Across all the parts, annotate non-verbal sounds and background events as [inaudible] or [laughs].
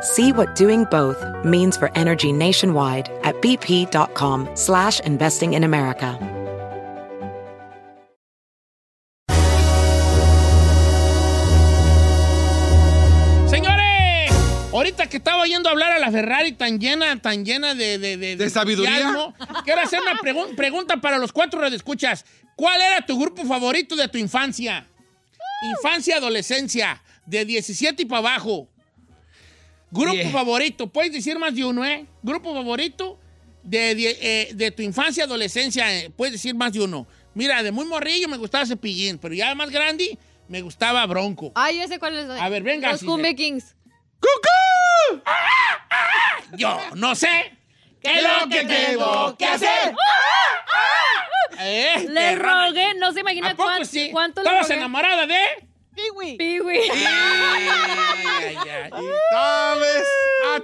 See what doing both means for energy nationwide at bp.com slash investing in America. Señores, ahorita que estaba yendo a hablar a la Ferrari tan llena, tan llena de... ¿De, ¿De sabiduría? Quiero hacer una pregu- pregunta para los cuatro redescuchas. ¿Cuál era tu grupo favorito de tu infancia? Infancia, adolescencia, de 17 y para abajo. Grupo favorito, puedes decir más de uno, ¿eh? Grupo favorito de, die- eh, de tu infancia, adolescencia, eh, puedes decir más de uno. Mira, de muy morrillo me gustaba Cepillín, pero ya más grande me gustaba Bronco. Ay, yo sé cuál es. A ver, venga, Los sí, Cumbia. Kings. ¡Cucú! Yo no sé qué es lo que tengo que hacer. Eh, [laughs] Le perrona. rogué, no se imagina ¿A poco cuánto, sí? cuánto le ¿Estabas rogué. enamorada de? Piwi. [laughs] Ay, ay, ay. ¡Sabes! ¡A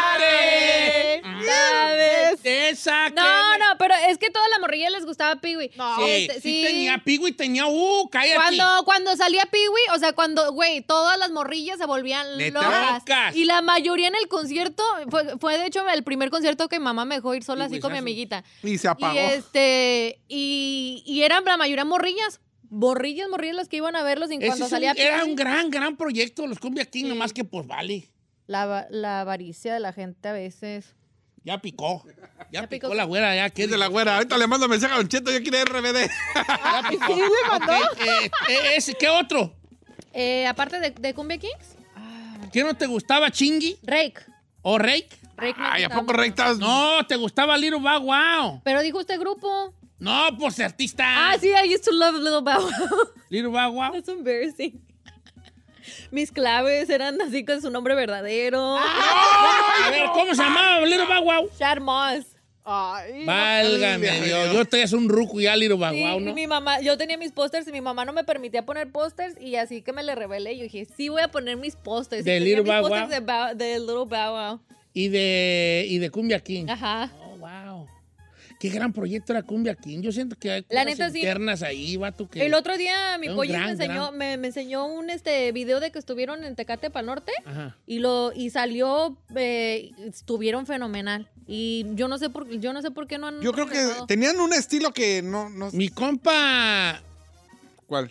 chocolate! ¿Sabes? Esa que- No, no, pero es que todas las morrillas les gustaba Piwi. Sí, sí, tenía Pigui, tenía... ¡Uh, cállate! Cuando, cuando salía Piwi, o sea, cuando, güey, todas las morrillas se volvían locas. Y la mayoría en el concierto, fue, fue de hecho el primer concierto que mamá me dejó ir sola así con mi amiguita. Y se apagó. Y este, y, y eran la mayoría morrillas. Morrillas, morrillas las que iban a verlos en cuando es un- salía era un gran, gran proyecto, los Cumbia King, nomás que pues vale. La, la avaricia de la gente a veces. Ya picó. Ya, Ya picó, picó. la güera, ya. ¿qué Es de la güera. Ahorita le mando mensaje a Don Cheto. Yo quiero RBD. Ya [laughs] picó. Ok, eh, eh, ese, ¿Qué otro? Eh, aparte de, de Cumbia Kings, ¿Qué no te gustaba, Chingy Rake. o Rake? Rake Ay, ¿a poco mucho. rectas? No, te gustaba Little Bow Wow. Pero dijo usted grupo. No, pues artista. Ah, sí, I used to love Little Bow Wow. [laughs] Little Bow Wow. That's embarrassing. Mis claves eran así con su nombre verdadero. A ver, ¿cómo se llamaba Little Bow Wow? Chad Moss. Ay, Válgame Ay, Dios. Dios. Yo estoy es un ruco ya, Little Bow Sí, ¿no? mi mamá, yo tenía mis pósters y mi mamá no me permitía poner pósters y así que me le rebelé. Yo dije, sí voy a poner mis pósters. ¿De Little Bow Wow? De Little Bow Wow. Y de, y de Cumbia King. Ajá. Oh. Qué gran proyecto era Cumbia King. Yo siento que hay La cosas neta, sí. internas ahí, vato, que... El otro día mi pollo gran, me, enseñó, gran- me, me enseñó un este video de que estuvieron en Tecate Pal Norte Ajá. y lo y salió eh, estuvieron fenomenal y yo no sé por yo no sé por qué no han Yo creo que tenían un estilo que no... no Mi compa... ¿Cuál?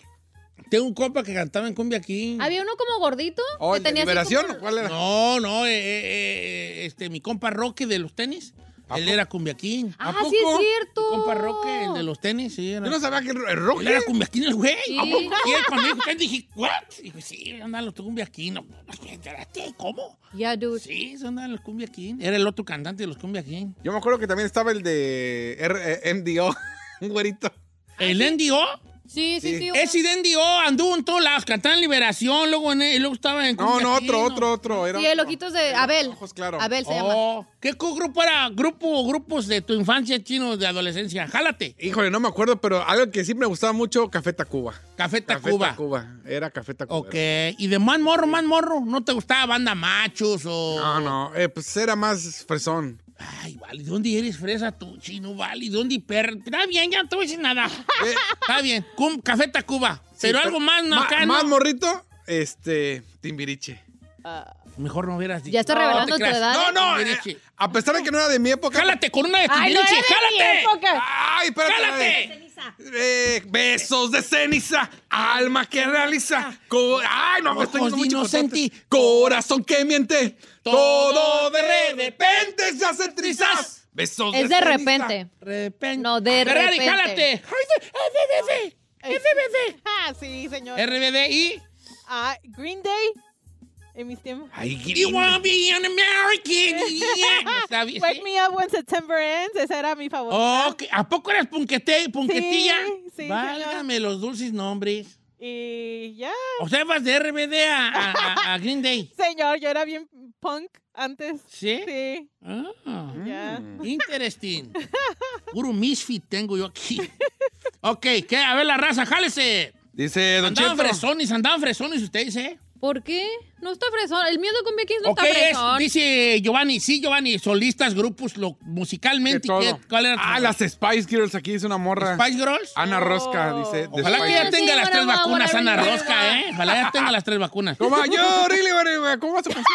Tengo un compa que cantaba en Cumbia King. había uno como gordito ¿O que tenía Liberación? como- o ¿Cuál era? No, no, eh, eh, eh, este, mi compa Roque de los tenis. ¿A Él era Cumbia King. ah ¿A sí es cierto Mi compa Roque, el de los tenis, sí. Era, Yo no sabía que el Él Roque... era Cumbia King, el güey. Sí. ¿A poco? Y él cuando dijo dije, ¿what? Dijo, sí, andan los Cumbia King. No, ¿cómo? ya dude Sí, andan los Cumbia King. Era el otro cantante de los Cumbia King. Yo me acuerdo que también estaba el de R- eh, MDO. [laughs] un güerito. El NDO, sí sí Sí. sí, ese de NDO anduvo en todos lados, cantaba en Liberación, luego, en, y luego estaba en No, no, otro, otro, otro. Era sí el ojitos de Abel Ojos claros. Abel se llama Oh, ¿Qué co- grupo era? Grupo, grupos de tu infancia chino de adolescencia. Jálate. Híjole, no me acuerdo, pero algo que siempre me gustaba mucho, Café Tacuba. Café Café Tacuba. Tacuba. Era Café Tacuba. Ok. ¿Y de más morro, más morro? ¿No te gustaba banda machos o...? No, no, eh, pues era más fresón. Ay, vale. ¿De dónde eres fresa tú, chino? Vale. ¿De dónde perra? Está bien, ya no te voy a decir nada. [laughs] Eh, Está bien. Cum- Café Tacuba. sí, pero algo más, no, ma- acá, Más ¿no? morrito, este, Timbiriche. Mejor no hubieras dicho. ya está revelando tu creas. edad No, no, eh, Timbiriche. a pesar de que no era de mi época. Jálate con una de Ay, no era de mi época. ¡Ay, espérate! ¡Jálate! Eh, besos de ceniza, alma que realiza. co- ¡Ay, no, me estoy yendo mucho inocente. Corazón que miente. Todo Todo de de repente se hace trizas. Besos Es de ceniza. repente. Repente. No, de Ferrari, repente. jálate. RBD. RBD. Ah, sí, señor. RBD y... Ah, Green Day. En mis tiempos. Ay, You wanna be an American. Yeah. [laughs] ¿Está bien? Wake Me Up When September Ends. Esa era mi favorita. Oh, ok. ¿A poco eras punquete, punquetilla? Sí, sí, Válgame los dulces nombres. Y ya. O sea, vas de RBD a, a- a- Green Day. [laughs] Señor, yo era bien punk antes. ¿Sí? Sí. Ah, Ya. interesting. [laughs] Puro misfit tengo yo aquí. Ok, ¿qué? A ver la raza, jálese. Dice Don Andaban Cheto. fresones, andaban fresones ustedes, ¿eh? ¿Por qué? No está fresón. El de Cumbia Kings no Ok, está es, fresón. dice Giovanni, sí, Giovanni, solistas, grupos, lo, musicalmente. ¿qué- ¿cuál era tu Ah, las Spice Girls aquí dice una morra. Spice Girls? Ana Rosca, Oh. dice. Ojalá que ya tenga las tres vacunas, Ana. Rosca, ¿eh? Ojalá ya tenga las tres vacunas. ¿Cómo? Yo, really, whatever. ¿Cómo va su canción?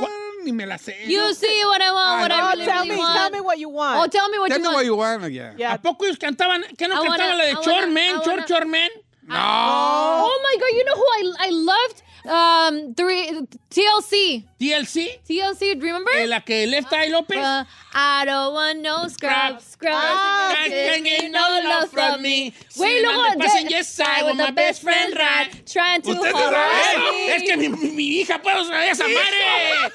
Yo ni me la sé. You see what I want, what I Oh, really, tell me, want. tell me what you Oh, want. tell me what Tell you me want. what you want. Yeah. Yeah. ¿A poco ellos cantaban? ¿Qué no cantaban la de I Chor Chorman? No. Oh my God, you know who I, I loved? Um, three, TLC. TLC, TLC, remember? eh, la que Left Eye López. Uh, I don't want no scrub, scrub. Ah, Can't can't get no love from me. Wait, Sitting luego, passenger de- side with the best friend right, trying to on. Eh, Es que mi, mi- hija puede saber esa madre.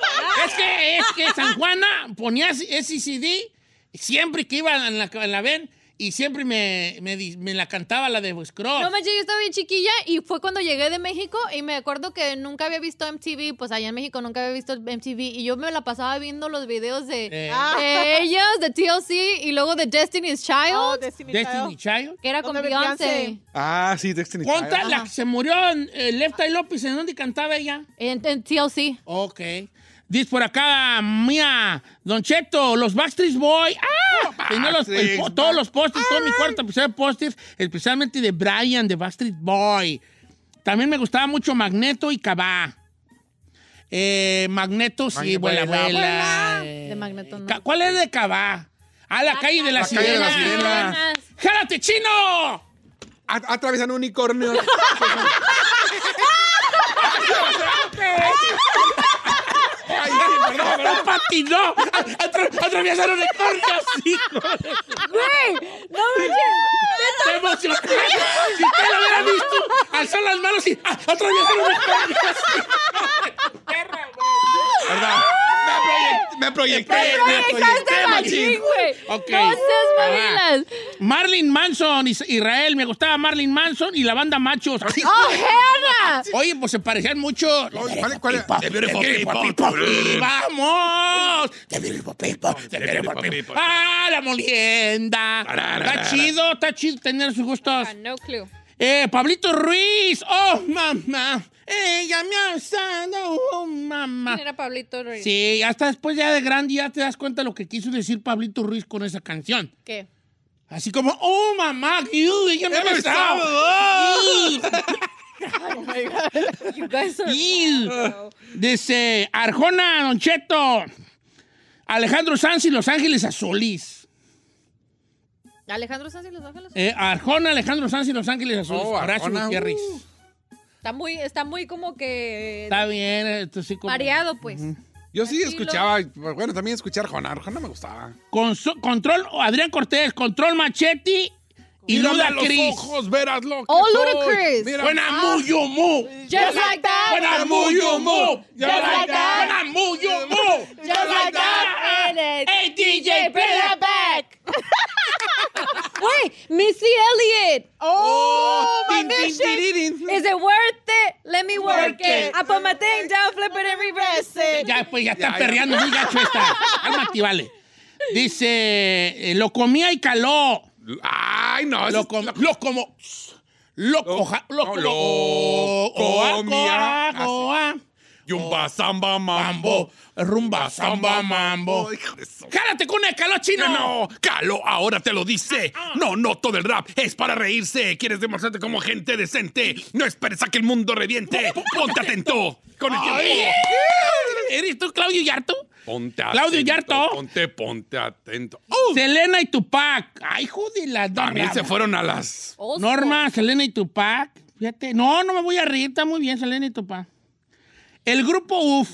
Es que, es que San Juana ponía SCD siempre que iba en la, en la ven y siempre me, me, la cantaba la de Scrub. No manches, yo estaba bien chiquilla y fue cuando llegué de México y me acuerdo que nunca había visto MTV, pues allá en México nunca había visto MTV y yo me la pasaba viendo los videos de, Eh, de ellos, de TLC y luego de Destiny's Child, Oh, Destiny Destiny Child. Child. que era con ¿Dónde Beyoncé. Ah, sí, Destiny ¿Cuánta? Child. La que se murió en eh, Left Eye López, ¿en dónde cantaba ella? En, en TLC. Ok. Dice por acá, mía, Don Cheto, los Backstreet Boy. ¡Ah! Tenía los- el po- todos los pósters, todo mi cuarto episodio de pósters, especialmente de Brian, de Backstreet Boy. También me gustaba mucho Magneto y Cabá. Eh, Magneto, sí, Vuela, vuela, vuela. vuela. Eh, De Magneto, no. ¿Cuál es de Cabá? A la calle de la, La calle de la sirena. ¡Jálate, chino! Atravesando un unicornio. [laughs] [laughs] Ay, perdón, perdón. ¡No patinó! Atra- ¡Atravesaron el corte, hijo! Güey, no manches. ¡Te emocionaste! Si usted lo hubiera visto, alzar las manos y ah, atravesaron el corte. ¡Perra, güey! Perdón. Proyectaste proyecté, machín, güey. Ok. No seas Ah. mamilas. Marlin Manson, Is- Israel, me gustaba Marlin Manson y la banda Machos. [laughs] ¡Oh, Hannah! Oye, pues se parecían mucho. ¿Cuál- cuál es? The beautiful people. Y ¡Vamos! The beautiful people. The beautiful people. ¡Ah, la molienda! Está chido, está chido tener sus gustos. No clue. Eh, Pablito Ruiz. ¡Oh, mamá! Ella me ha usado, oh, mamá. ¿Quién era Pablito Ruiz? Sí, hasta después ya de grande ya te das cuenta lo que quiso decir Pablito Ruiz con esa canción. ¿Qué? Así como, oh, mamá, iu, ella me ha me besado. [laughs] You guys are... Dice Arjona, Don Cheto. Alejandro Sanz y Los Ángeles Azulis. Alejandro Sanz y Los Ángeles. Eh, Arjona, Alejandro Sanz y Los Ángeles Azules. Oh, Horacio Gutiérrez. uh. Está muy, está muy como que... Está bien, esto sí como... Variado, pues. Yo sí Tranquilo. escuchaba, bueno, también escuchar Arjona. Arjona me gustaba. Conso- control, Adrián Cortés, Control Machete y Mírame Luda a los Cris. ojos, verás lo que Oh. Ludacris. Mira, Buena muyo mu. Just like that. Buena muyo mu. Just like that. Buena muyo mu. Just like that. And Hey, DJ, play. Wait, Missy Elliott. Oh, my mission. tiririn. Is it worth it? Let me work, Work it. it. I put my thing down, flip it and reverse it. Ya, pues ya está Ya, ya. perreando muy gacho esta. Cálmate, vale. Dice, eh, lo comía y caló. Ay, no. Lo, com- lo como... Lo, coja- lo. Yumba, samba, Mambo, rumba, samba, mambo. Oh, ¡Jálate con el calor chino! No, Calo ahora te lo dice. No, no todo el rap es para reírse. ¿Quieres demostrarte como gente decente? No esperes a que el mundo reviente. Ponte atento. Con el tiempo. ¿Eres tú, Claudio Yarto? Ponte Claudio atento, Yarto. Ponte, ponte atento. ¡Oh! Selena y Tupac. Ay, jodila. También se fueron a las. Norma, Selena y Tupac. Fíjate. No, no me voy a reír. Está muy bien, Selena y Tupac. El grupo UF.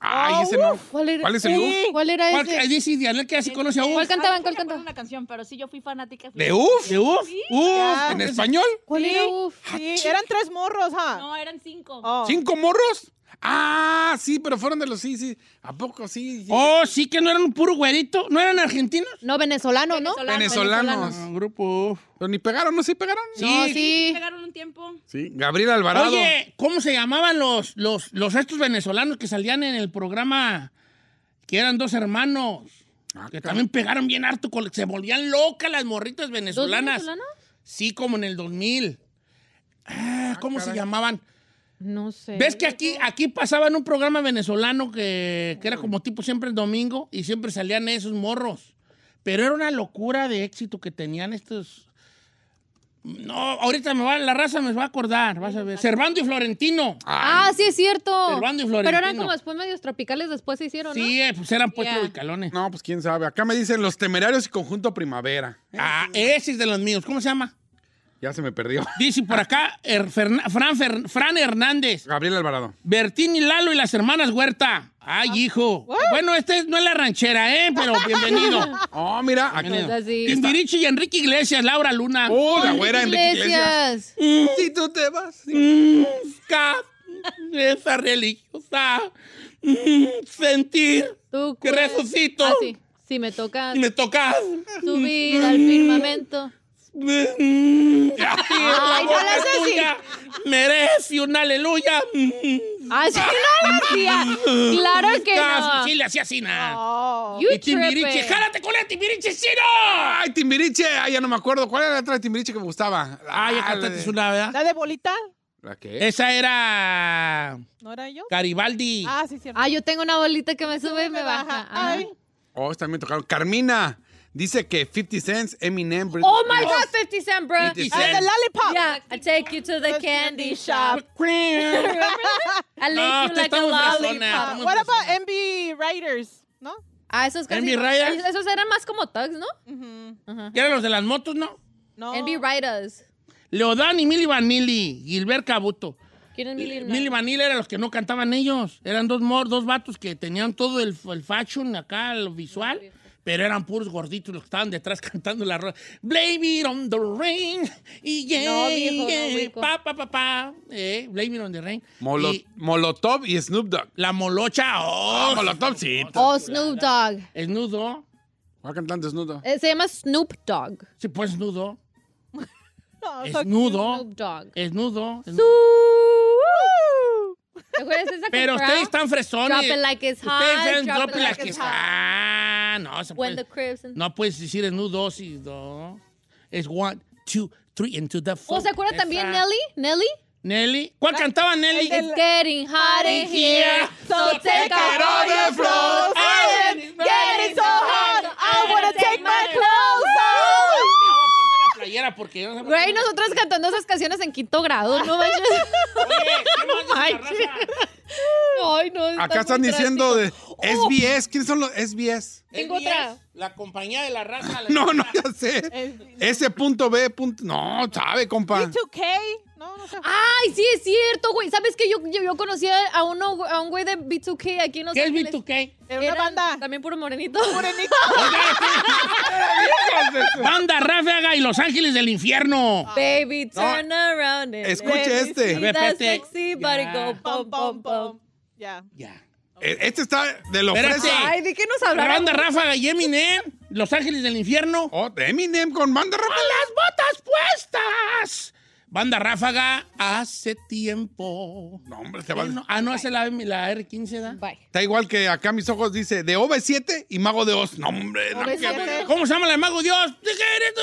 Ay, ese no. ¿Cuál era? ¿Cuál es el Uf? ¿Cuál era ¿Cuál, ese? dice Diana que así conoce a ¿Cuál Uf? cantaban? ¿Cuál me acuerdo cantaban? una canción, pero sí yo fui fanática. ¿De Uf? ¿De Uf? Uf. Ya. ¿En español? ¿Cuál Sí. era? Uf. Sí, eran tres morros, ¿ah? No, eran cinco. Oh. ¿Cinco morros? Ah, sí, pero fueron de los sí, sí. ¿A poco sí? sí. Oh, sí que no eran un puro güerito. ¿No eran argentinos? No, venezolano, ¿no? Venezolanos. Ah, grupo. Pero ni pegaron, ¿no? ¿Sí pegaron? No, Sí. sí. Pegaron un tiempo. Sí. Gabriel Alvarado. Oye, ¿cómo se llamaban los, los, los estos venezolanos que salían en el programa? Que eran dos hermanos. Ah, Que también pegaron bien harto. Se volvían locas las morritas ¿Dos venezolanas. venezolanos? Sí, como en el 2000. Ah, ¿Cómo se llamaban? No sé. ¿Ves que aquí, aquí pasaban un programa venezolano que, que era como tipo siempre el domingo y siempre salían esos morros? Pero era una locura de éxito que tenían estos. No, ahorita me va, la raza me va a acordar, vas a ver. Servando y Florentino. Ah, sí es cierto. Servando y Pero eran Florentino. como después medios tropicales, después se hicieron, ¿no? Sí, eh, pues eran puestos Yeah. de calones. No, pues quién sabe. Acá me dicen Los Temerarios y Conjunto Primavera. Ah, ese es de los míos. ¿Cómo se llama? Ya se me perdió. [laughs] Dice por acá Er- Ferna- Fran, Fer- Fran Hernández. Gabriel Alvarado. Bertín y Lalo y las hermanas Huerta. Ay, hijo. Bueno, este no es la ranchera, ¿eh? Pero [laughs] bienvenido. Oh, mira. Aquí. Bienvenido. Es así. Timbiriche y Enrique Iglesias, Laura Luna. Oh, la güera Enrique Iglesias. Iglesias. Si tú te vas. Mm, esa religiosa. Mm, sentir Tú, que pues. resucito. Ah, sí. Sí, me toca Y me tocas. subir al firmamento. Mm, Ay, no haces así. Merece un aleluya. Ah, sí, no lo hacía. Claro que no. Sí, le hacía así, nada. Oh. Y Timbiriche, jálate con el Timbiriche, sí, no. Ay, Timbiriche. Ay, ya no me acuerdo. ¿Cuál era la otra de Timbiriche que me gustaba? Ah, ya la cantaste de- una, ¿verdad? ¿La de bolita? ¿La qué? Esa era ¿No era yo? Garibaldi. Ah, sí, cierto. Ah, yo tengo una bolita que me sube y me baja. Ay. Oh, también tocaron. Carmina. Dice que 50 Cents, Eminem, Britney Oh my. God, 50 Cent, bro. 50 Ah, Cent. the lollipop. Yeah, I take you to the candy shop. [laughs] I lick No, you like a lollipop. What about. MB Riders? ¿No? Ah, esos casi. NB Riders. Esos eran más como thugs, ¿no? Ujú. ¿Qué eran los de las motos, no? No. NB Riders. Leodán y Milly Vanilli, Gilbert Cabuto. ¿Quién es Millie? Milly Vanilli eran los que no cantaban ellos. Eran dos mor, dos vatos que tenían todo el, el fashion acá, lo visual. Pero eran puros gorditos los que estaban detrás [laughs] cantando la rola. Blame it on the rain. Y yeah, No, viejo, no yeah, ubico. pa, pa, pa, pa. Eh, blame it on the rain. Molo- Y Molotov y Snoop Dogg. la molocha, oh, Ah, Molotov, sí. Oh, Snoop Dogg. es nudo. ¿Cuál cantante Snoop Dogg? Eh, Se llama Snoop Dogg. Sí, pues nudo. [laughs] No, Es so- nudo. Snoop Dogg. Es nudo. es Su- nudo. ¿Te acuerdas de esa Pero ustedes están fresones. Drop it like it's hot, Ustedes saben drop drop it it like like it's it's Ah, no, se When puede- the cribs and- No puedes decir en dos y dos. Es one, two, three, into the four. ¿O se acuerda también. Nelly? ¿Nelly? Nelly. ¿Cuál cantaba Nelly? It's getting hot in here, so take off all your clothes. I am Getting so hot, I wanna take my clothes Me off. voy a poner la playera porque yo no sé por Güey, nosotros cantando esas canciones en quinto grado, ¿no manches? [laughs] Oye, ¿qué más dice Ay, raza? Ay, no, está Acá están muy diciendo de trágico. SBS. ¿Quiénes son los SBS? Tengo SBS, otra. La compañía de la raza. la- [laughs] No, no, ya sé. Es- S punto B. punto- No, sabe, compa. B2K. No, no sé. Ay, sí es cierto, güey. ¿Sabes qué? Yo, yo, yo conocí a, uno, a un güey de B2K aquí en Los ¿Qué es Ángeles. B2K? Era una Eran banda. También puro morenito. [laughs] Morenito. [laughs] Banda Ráfaga y Los Ángeles del Infierno. Baby, turn around and Escuche let me este. see A ver, that espérate. sexy body go pum, Pum, pum, pum, pum. pum. Ya. Ya. Eh, Este está de lo Espérate. fresa. Ay, ¿de qué nos La hablaron? banda Ráfaga y Eminem, Los Ángeles del Infierno. Oh, Eminem con banda ¡Con las botas puestas! Banda Ráfaga hace tiempo. No, hombre, se va. Eh, no, ah, no, es la, la R15, ¿da? Bye. Está igual que acá mis ojos dice de OV7 y Mago de Oz. No, hombre, no, OV7. que. ¿Cómo se llama la de Mago Dios? ¿Te quieres tú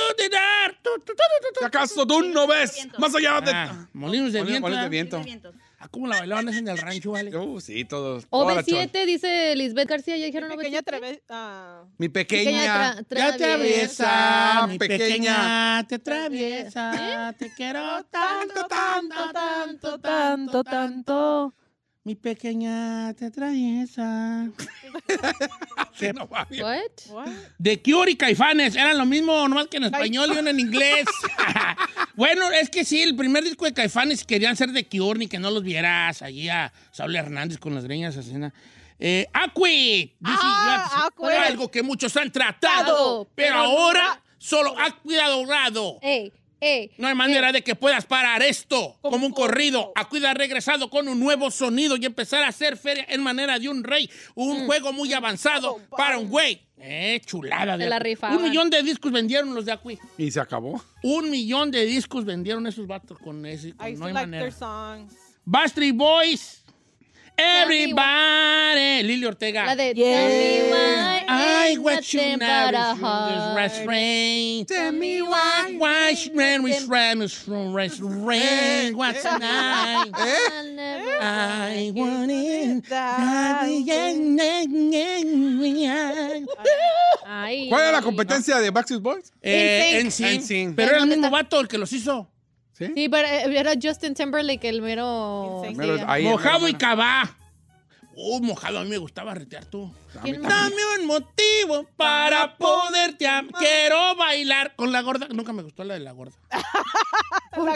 tu. acaso tú no ves más allá de. Ah, Molinos de viento. Molinos de viento. Ah, ¿Cómo la bailaban en el rancho, vale? [laughs] Uh, sí, todos. toda la chol. OV7 dice Lisbeth García, ya dijeron Pequeña OV7. trave- ah, Mi Pequeña pequeña. tra- Ya te traviesa. atraviesa, mi pequeña. pequeña, te atraviesa, te quiero tanto, tanto, tanto, tanto, tanto. Mi pequeña te atraviesa. Bien. What? De Cure y Caifanes, eran lo mismo, nomás que en español y uno en inglés. [laughs] bueno, es que sí, el primer disco de Caifanes querían ser de Cure, ni que no los vieras allí a Saúl Hernández con las greñas así. Eh. Dice, Ah. Algo que muchos han tratado, pero, pero ahora solo ha cuidado grado. Ey, ey. No hay manera de que puedas parar esto como un corrido. Acuida ha regresado con un nuevo sonido y empezar a hacer feria en manera de un rey. Un juego muy avanzado para un güey. Eh, chulada. De la rifaban. Un millón de discos vendieron los de Acui. Y se acabó. Un millón de discos vendieron esos vatos con ese. con- I no hay like manera. their songs. Backstreet Boys. Everybody. Lili Ortega. La de Yeah. Tell me why I watch you now. Restraint. Tell me why Why she ran restraint, restraint, what's the night? I want it. ¿Cuál era la competencia de Backstreet Boys? Eh. NSYNC. NSYNC. Pero era el ¿Dónde mismo vato el que los hizo. ¿Sí? Sí, pero eh, era Justin Timberlake el mero. Mero- ahí, Mojado mero, y cabá. Uh, mojado, a mí me gustaba retear tú. Dame un motivo para poderte amar. Quiero bailar con la gorda. Nunca me gustó la de la gorda. [laughs]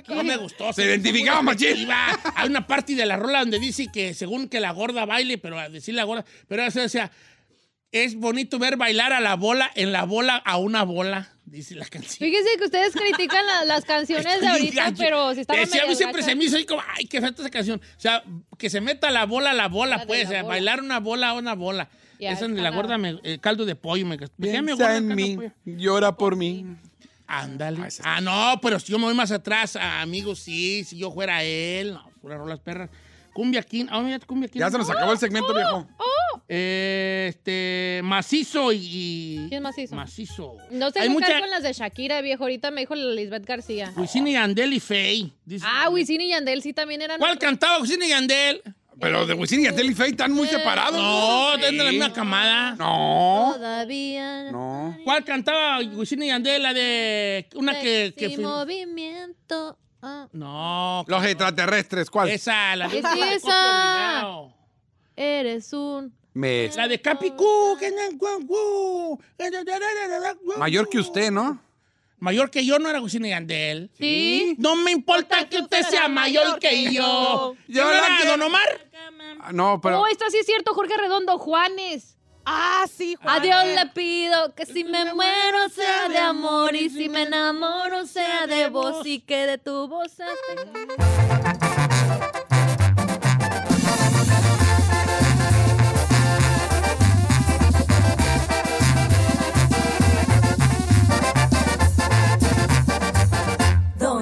No me gustó. Se identificaba, machín. Hay una parte de la rola donde dice que según que la gorda baile, pero a decir la gorda, pero eso decía, es bonito ver bailar a la bola, en la bola a una bola, dice la canción. Fíjese que ustedes critican la- las canciones de ahorita, gacho. pero si están Eh, sí, a mí siempre se me hizo ahí como, ay, qué falta esa canción. O sea, que se meta la bola a la bola, La pues, la eh, bola. bailar una bola a una bola. Ya, Esa está la gorda, me, el caldo de pollo, me, me Piensa gorda, en mí, pollo. llora por mí. Ándale. Ah, Ah, no, pero si yo me voy más atrás, ah, amigos, sí, si yo fuera él, no, fuera rolas perras. Cumbia King, ah, mira, Cumbia King. Ya se nos acabó el segmento, viejo. Eh, este, macizo y... ¿Quién macizo? Macizo. No se Hay mucha... con las de Shakira, viejo. Ahorita me dijo la Lisbeth García. Wisin y Yandel y Faye. dice. Ah, Wisin y Yandel sí también eran. ¿Cuál cantaba Wisin y Yandel? Pero de Wisin y Yandel y Faye están muy separados. No, Sí. es de la misma camada. No. Todavía. No. ¿Cuál cantaba Wisin y Yandel? La de... Una que... que movimiento. Ah, No. Los extraterrestres, ¿cuál? Esa, la de... Es esa. Eres un. Me- La de Capicú. guau. Mayor que usted, ¿no? Mayor que yo no era y Yandel. Sí. No me importa que usted sea mayor que yo. Yo ¿Yo la era Don Omar? Ah, No, pero. Oh, esto sí es cierto, Jorge Redondo, Juanes. Ah, sí, Juan. A Dios le pido que si me muero sea de amor y si me enamoro sea de vos y que de tu voz esté-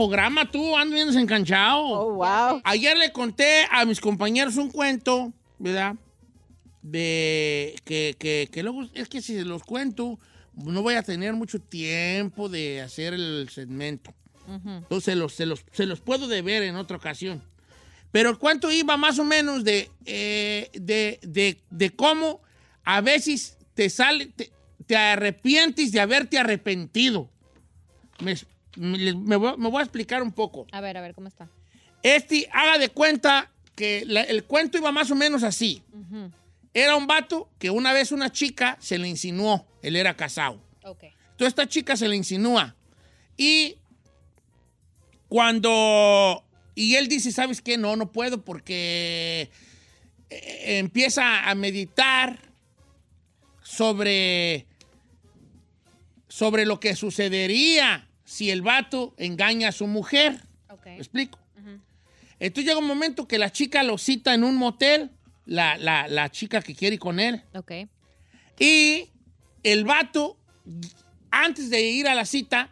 programa, tú, ando bien desencanchado. Oh, wow. Ayer le conté a mis compañeros un cuento, ¿verdad? De que, que, que luego, es que si se los cuento, no voy a tener mucho tiempo de hacer el segmento. Entonces se los, se, los, se los puedo deber en otra ocasión. Pero el cuento iba más o menos de, eh, de, de, de cómo a veces te sale, te, te arrepientes de haberte arrepentido. Me, me- voy, me voy a explicar un poco. A ver, a ver, ¿cómo está? Este, haga de cuenta que la- el cuento iba más o menos así. Era un vato que una vez una chica se le insinuó. Él era casado. Ok. Entonces esta chica se le insinúa. Y cuando... Y él dice, ¿sabes qué? No, no puedo porque eh, empieza a meditar sobre, sobre lo que sucedería si el vato engaña a su mujer. ¿Me explico? Entonces llega un momento que la chica lo cita en un motel, la, la- la chica que quiere ir con él. Ok. Y el vato, antes de ir a la cita,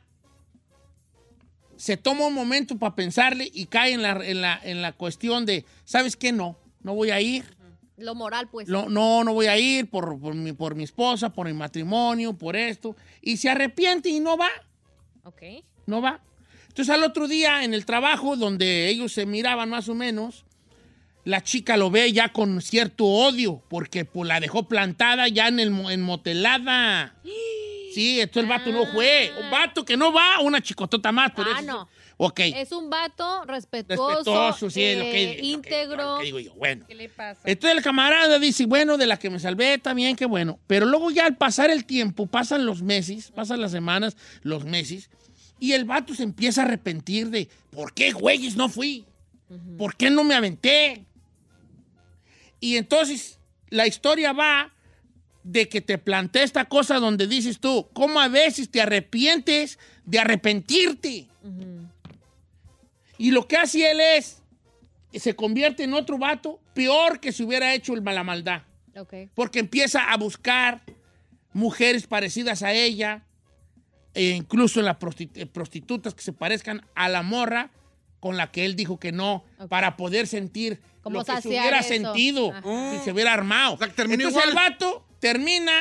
se toma un momento para pensarle y cae en la, en la- en la cuestión de, ¿sabes qué? No, no voy a ir. Lo moral, pues. No, no, no voy a ir por, por mi, por mi esposa, por mi matrimonio, por esto. Y se arrepiente y no va, Ok. no va. Entonces al otro día en el trabajo, donde ellos se miraban más o menos, la chica lo ve ya con cierto odio, porque pues, la dejó plantada ya en el en motelada. [gasps] Sí, entonces el vato no fue. Un vato que no va, una chicotota más. Pero Ah, no. Ok. Es un vato respetuoso, Respetuoso, sí, es lo que- eh, íntegro. lo que digo yo. Bueno. ¿Qué le pasa? Entonces el camarada dice, bueno, de la que me salvé, está bien, qué bueno. Pero luego ya al pasar el tiempo, pasan los meses, pasan las semanas, los meses, y el vato se empieza a arrepentir de, ¿por qué, güeyes, no fui? ¿Por qué no me aventé? Y entonces la historia va de que te plantea esta cosa donde dices tú, ¿cómo a veces te arrepientes de arrepentirte? Y lo que hace él es, se convierte en otro vato peor que si hubiera hecho el mala maldad. Porque empieza a buscar mujeres parecidas a ella, e incluso en las eh, prostitutas que se parezcan a la morra con la que él dijo que no, para poder sentir Como lo que se hubiera eso. sentido Ajá. si se hubiera armado. sea, que terminó Entonces el vato termina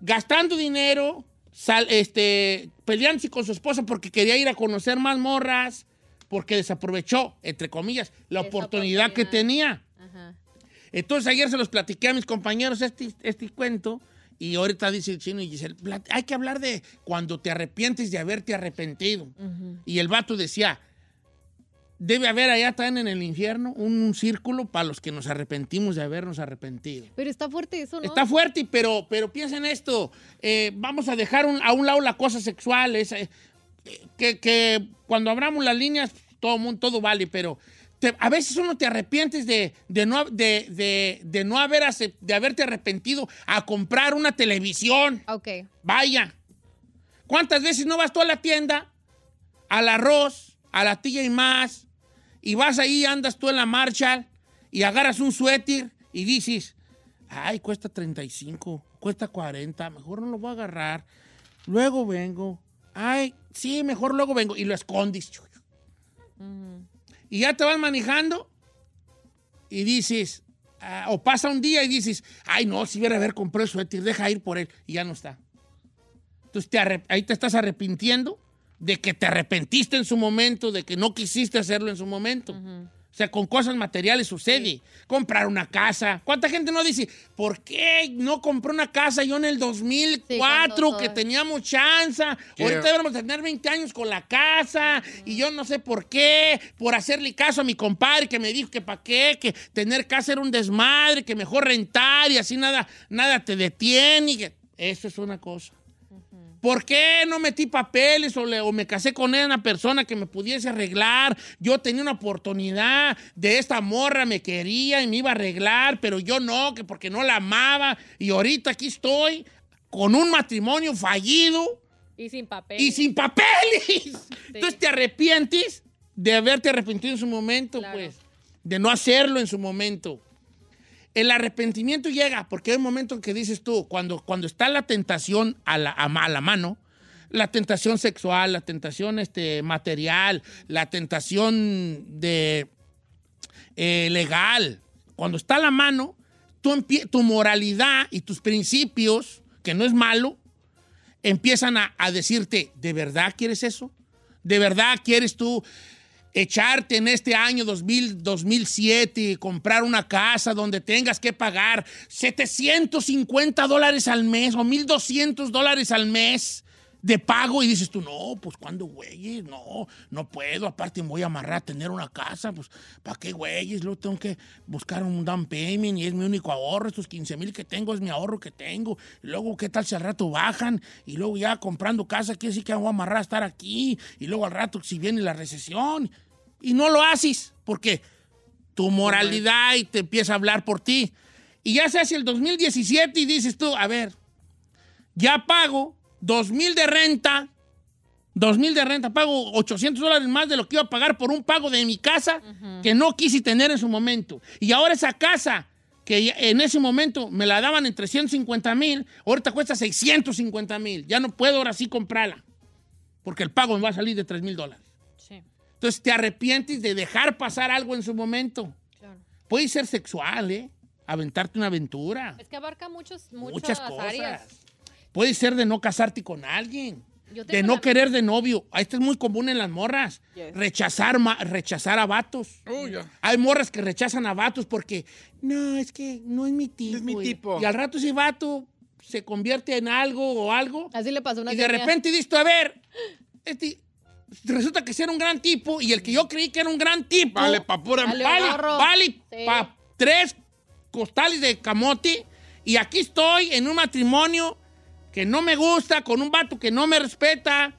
gastando dinero, sal- este, peleándose con su esposa porque quería ir a conocer más morras, porque desaprovechó, entre comillas, la oportunidad que tenía. Ajá. Entonces ayer se los platiqué a mis compañeros este, este cuento y ahorita dice el chino y dice, "Plat- hay que hablar de cuando te arrepientes de haberte arrepentido. Y el vato decía, debe haber allá también en el infierno un, círculo para los que nos arrepentimos de habernos arrepentido. Pero está fuerte eso, ¿no? Está fuerte, pero, pero piensa en esto. eh, vamos a dejar un- a un lado la cosa sexual. esa, eh, que, que cuando abramos las líneas, todo, mundo, todo vale, pero te- a veces uno te arrepientes de, de no, de, de- de no haber acep- de haberte arrepentido a comprar una televisión. Ok. Vaya. ¿Cuántas veces no vas tú a la tienda, al arroz, a la tilla y más, y vas ahí, andas tú en la Marshall y agarras un suéter y dices, ay, cuesta 35, cuesta 40, mejor no lo voy a agarrar. Luego vengo. Ay, sí, mejor luego vengo. Y lo escondes. Y ya te vas manejando y dices, ah, o pasa un día y dices, ay, no, si hubiera haber comprado el suéter, deja ir por él. Y ya no está. Entonces ahí te estás arrepintiendo de que te arrepentiste en su momento, de que no quisiste hacerlo en su momento. O sea, con cosas materiales sucede. Comprar una casa. ¿Cuánta gente no dice, ¿por qué no compré una casa yo en el 2004 cuando que teníamos chance? Ahorita deberíamos tener 20 años con la casa y yo no sé por qué, por hacerle caso a mi compadre que me dijo que para qué, que tener casa era un desmadre, que mejor rentar y así nada, nada te detiene. y que- Eso es una cosa. ¿Por qué no metí papeles o, le- o me casé con una persona que me pudiese arreglar? Yo tenía una oportunidad de esta morra, me quería y me iba a arreglar, pero yo no, que porque no la amaba. Y ahorita aquí estoy con un matrimonio fallido Y sin papel. y sin papeles. Entonces te arrepientes de haberte arrepentido en su momento, Claro. pues, de no hacerlo en su momento. El arrepentimiento llega porque hay un momento en que dices tú, cuando, cuando está la tentación a la, a la mano, la tentación sexual, la tentación este, material, la tentación de eh, legal, cuando está a la mano, empie- tu moralidad y tus principios, que no es malo, empiezan a, a decirte, ¿de verdad quieres eso? ¿De verdad quieres tú echarte en este año 2000, 2007, comprar una casa donde tengas que pagar 750 dólares al mes o 1200 dólares al mes de pago y dices tú, no, pues cuando güeyes, no, no puedo, aparte me voy a amarrar a tener una casa, pues ¿para qué güeyes? Luego tengo que buscar un down payment y es mi único ahorro, estos 15 mil que tengo es mi ahorro que tengo, y luego qué tal si al rato bajan y luego ya comprando casa, quiere decir que voy a amarrar a estar aquí y luego al rato si viene la recesión. Y no lo haces, porque tu moralidad y te empieza a hablar por ti. Y ya se hace el 2017 y dices tú, a ver, ya pago 2 mil de renta, 2 mil de renta, pago 800 dólares más de lo que iba a pagar por un pago de mi casa que no quise tener en su momento. Y ahora esa casa que en ese momento me la daban en 350 mil, ahorita cuesta 650 mil. Ya no puedo ahora sí comprarla, porque el pago me va a salir de 3 mil dólares. Sí, Entonces te arrepientes de dejar pasar algo en su momento. claro. Puede ser sexual, ¿eh? Aventarte una aventura. Es que abarca muchos, muchas, Muchas cosas. áreas. Puede ser de no casarte con alguien. De no querer de novio. Esto es muy común en las morras. Yes. Rechazar, ma- rechazar a vatos. Oh. Hay morras que rechazan a vatos porque, no, es que no es mi tipo. es mi Y- tipo. Y al rato ese vato se convierte en algo o algo. Así le pasó a una Y de repente dices, a ver, este, resulta que sí era un gran tipo y el que yo creí que era un gran tipo. Vale, pa' pura... Vale. Vale, gorro. vale Sí. pa' tres costales de camote. Y aquí estoy en un matrimonio que no me gusta, con un vato que no me respeta.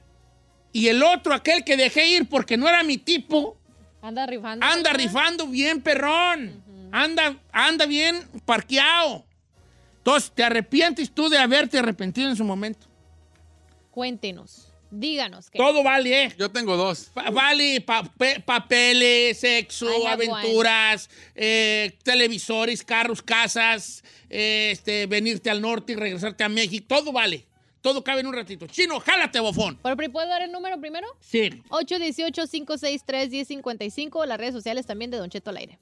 Y el otro, aquel que dejé ir porque no era mi tipo, Anda rifando. anda ¿verdad? rifando bien, perrón. Anda, anda bien parqueado. Entonces, ¿te arrepientes tú de haberte arrepentido en su momento? Cuéntenos. Díganos. ¿qué? Todo vale, ¿eh? Yo tengo dos. Pa- vale, pape- papeles, sexo, aventuras, eh, televisores, carros, casas, eh, este, venirte al norte y regresarte a México. Todo vale. Todo cabe en un ratito. Chino, jálate, bofón. ¿Pero puedo dar el número primero? Sí. 818-563-1055. Las redes sociales también de Don Cheto al aire.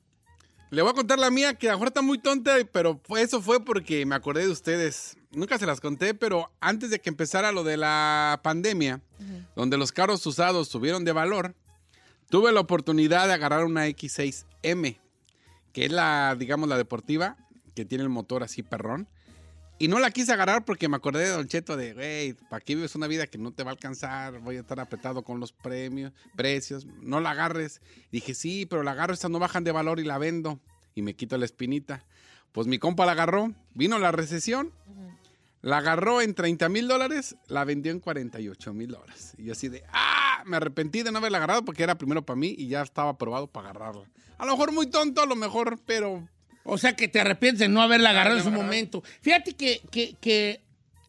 Le voy a contar la mía, que a lo mejor está muy tonta, pero eso fue porque me acordé de ustedes. Nunca se las conté, pero antes de que empezara lo de la pandemia, donde los carros usados subieron de valor, tuve la oportunidad de agarrar una X6M, que es la, digamos, la deportiva, que tiene el motor así perrón. Y no la quise agarrar porque me acordé de Don Cheto de, güey, ¿para qué vives una vida que no te va a alcanzar? Voy a estar apretado con los premios, precios. No la agarres. Dije, sí, pero la agarro, estas no bajan de valor y la vendo. Y me quito la espinita. Pues mi compa la agarró. Vino la recesión. La agarró en 30 mil dólares. La vendió en 48 mil dólares. Y yo así de, ah, me arrepentí de no haberla agarrado porque era primero para mí y ya estaba aprobado para agarrarla. A lo mejor muy tonto, a lo mejor, pero O sea, que te arrepientes de no haberla agarrado en su agarrado. momento. Fíjate que, que, que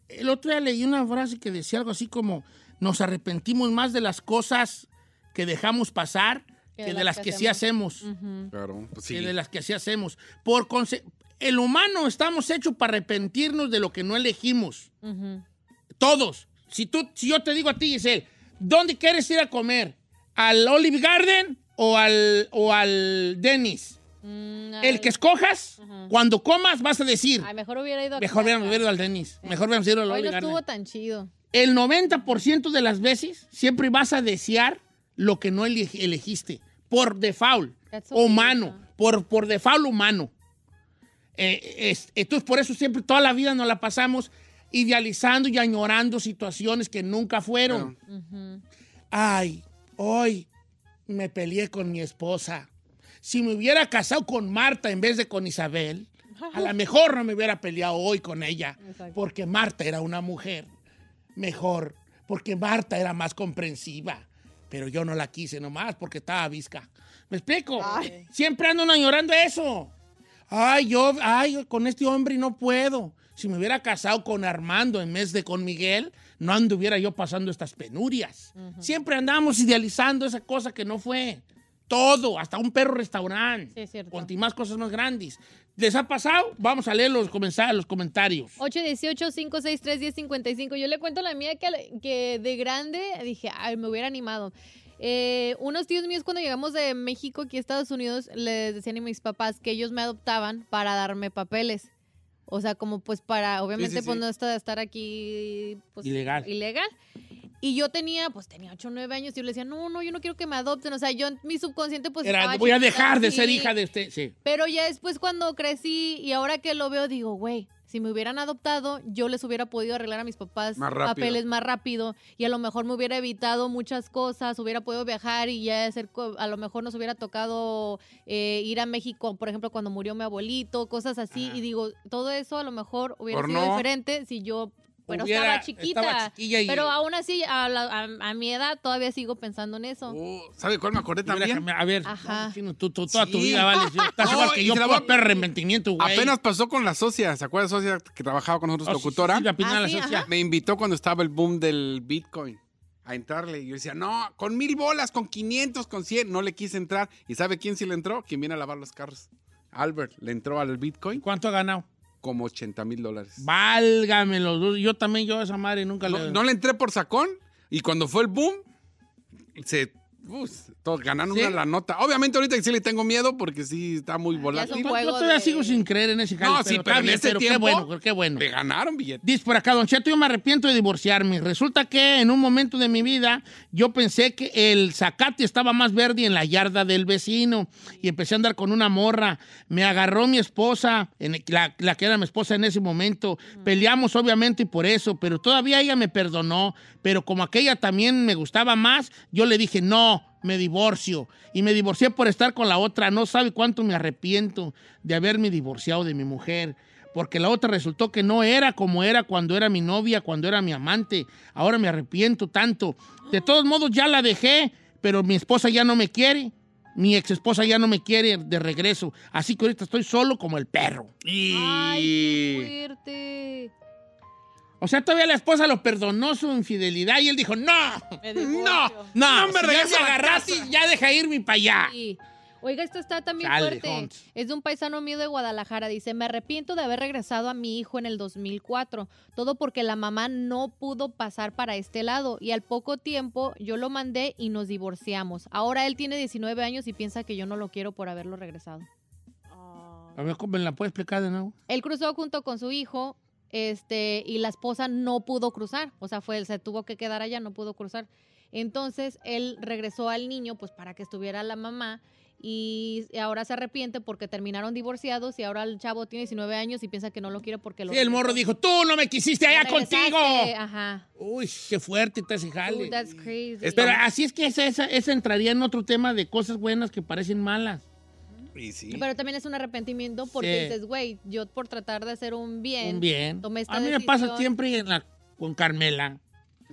el otro día leí una frase que decía algo así como, nos arrepentimos más de las cosas que dejamos pasar que de las que, sí hacemos. Claro, pues sí. que de las que sí hacemos. Por conse- el humano estamos hechos para arrepentirnos de lo que no elegimos. Todos. Si, tú, si yo te digo a ti, Giselle, ¿dónde quieres ir a comer? ¿Al Olive Garden o al, o al Dennis? Mm, El que escojas, cuando comas vas a decir, Ay, mejor hubiera ido mejor ido al Dennis, mejor hubiéramos ido al Hoy Olive no Garden. estuvo tan chido. El 90% de las veces siempre vas a desear lo que no ele- elegiste. Por default. Humano. Por, por default humano. Eh, es- entonces, por eso siempre toda la vida nos la pasamos idealizando y añorando situaciones que nunca fueron. Ay, hoy me peleé con mi esposa. Si me hubiera casado con Marta en vez de con Isabel, a lo [laughs] mejor no me hubiera peleado hoy con ella, porque Marta era una mujer mejor, porque Marta era más comprensiva, pero yo no la quise nomás porque estaba visca. ¿Me explico? Siempre ando añorando eso. Ay, yo, ay, con este hombre no puedo. Si me hubiera casado con Armando en vez de con Miguel, no anduviera yo pasando estas penurias. Siempre andamos idealizando esa cosa que no fue. Todo, hasta un perro restaurante. Sí, cierto. Con más cosas más grandes. ¿Les ha pasado? Vamos a leer los, los comentarios. 818-563-1055. Yo le cuento la mía que, que de grande dije, ay, me hubiera animado. Eh, unos tíos míos cuando llegamos de México aquí a Estados Unidos les decían a mis papás que ellos me adoptaban para darme papeles. O sea, como pues para, obviamente, sí, pues sí. no estar, estar aquí pues, Ilegal. ilegal. Y yo tenía, pues tenía 8 o 9 años y yo le decía, no, no, yo no quiero que me adopten. O sea, yo, mi subconsciente, pues. Era, voy a dejar de ser hija de usted. Sí. Pero ya después, cuando crecí y ahora que lo veo, digo, güey. Si me hubieran adoptado, yo les hubiera podido arreglar a mis papás Más papeles más rápido y a lo mejor me hubiera evitado muchas cosas, hubiera podido viajar y ya hacer, a lo mejor nos hubiera tocado eh, ir a México, por ejemplo, cuando murió mi abuelito, cosas así. Y digo, todo eso a lo mejor hubiera Por sido no. diferente si yo, pero Hubiera- estaba chiquita. estaba chiquilla y- Pero aún así, a, la- a- a mi edad, todavía sigo pensando en eso. Oh, ¿Sabe cuál me acordé también? A ver, Ajá. no, tú, tú- toda tu Sí. vida, vale. Estás [laughs] No, igual que yo, la voy perro arrepentimiento, güey. Apenas pasó con la socia. ¿Se acuerda la socia que trabajaba con nosotros, Oh, sí, locutora? Pinal, Ah, la sí, socia. ajá. Me invitó cuando estaba el boom del Bitcoin a entrarle. Y yo decía, no, con mil bolas, con 500, con 100. No le quise entrar. ¿Y sabe quién sí le entró? Quien viene a lavar los carros. Albert le entró al Bitcoin ¿Cuánto ha ganado? Como 80 mil dólares. Válgame los dos. Yo también, yo a esa madre nunca No, le... no le entré por sacón. Y cuando fue el boom, se... Uf, todos ganaron ¿Sí? una la nota. Obviamente ahorita sí le tengo miedo porque sí está muy es volátil. Yo- todavía de- sigo sin creer en ese jale, No, sí, pero en ese pero qué tiempo- bueno, qué bueno. Le ganaron billetes. Dice por acá, Don Cheto, yo me arrepiento de divorciarme. Resulta que en un momento de mi vida yo pensé que el zacate estaba más verde en la yarda del vecino y empecé a andar con una morra. Me agarró mi esposa, en- la, la que era mi esposa en ese momento. Peleamos obviamente por eso, pero todavía ella me perdonó. Pero como aquella también me gustaba más, yo le dije, no, me divorcio. Y me divorcié por estar con la otra. No sabe cuánto me arrepiento de haberme divorciado de mi mujer porque la otra resultó que no era como era cuando era mi novia, cuando era mi amante. Ahora me arrepiento tanto. De todos modos ya la dejé, pero mi esposa ya no me quiere. Mi ex esposa ya no me quiere de regreso. Así que ahorita estoy solo como el perro. Ay, qué fuerte. O sea, todavía la esposa lo perdonó su infidelidad y él dijo, no, Me no, no, No me si ya la agarraste, casa". ya deja irme para allá. Sí. Oiga, esto está también fuerte. Es de un paisano mío de Guadalajara. Dice, me arrepiento de haber regresado a mi hijo en el 2004. Todo porque la mamá no pudo pasar para este lado. Y al poco tiempo yo lo mandé y nos divorciamos. Ahora él tiene 19 años y piensa que yo no lo quiero por haberlo regresado. A ver, ¿cómo me la puedes explicar de nuevo? Él cruzó junto con su hijo este, y la esposa no pudo cruzar. O sea, fue, se tuvo que quedar allá, no pudo cruzar. Entonces él regresó al niño pues para que estuviera la mamá y ahora se arrepiente porque terminaron divorciados y ahora el chavo tiene 19 años y piensa que no lo quiere porque lo Sí, el morro dijo, tú no me quisiste allá Regresaste, contigo. Ajá. Uy, qué fuerte está ese jale. Ooh, that's crazy. Pero así es que esa, esa, esa entraría en otro tema de cosas buenas que parecen malas. Y sí. Pero también es un arrepentimiento porque Sí. dices, güey, yo por tratar de hacer un bien, Un bien. tomé esta A mí me pasa siempre en la- con Carmela.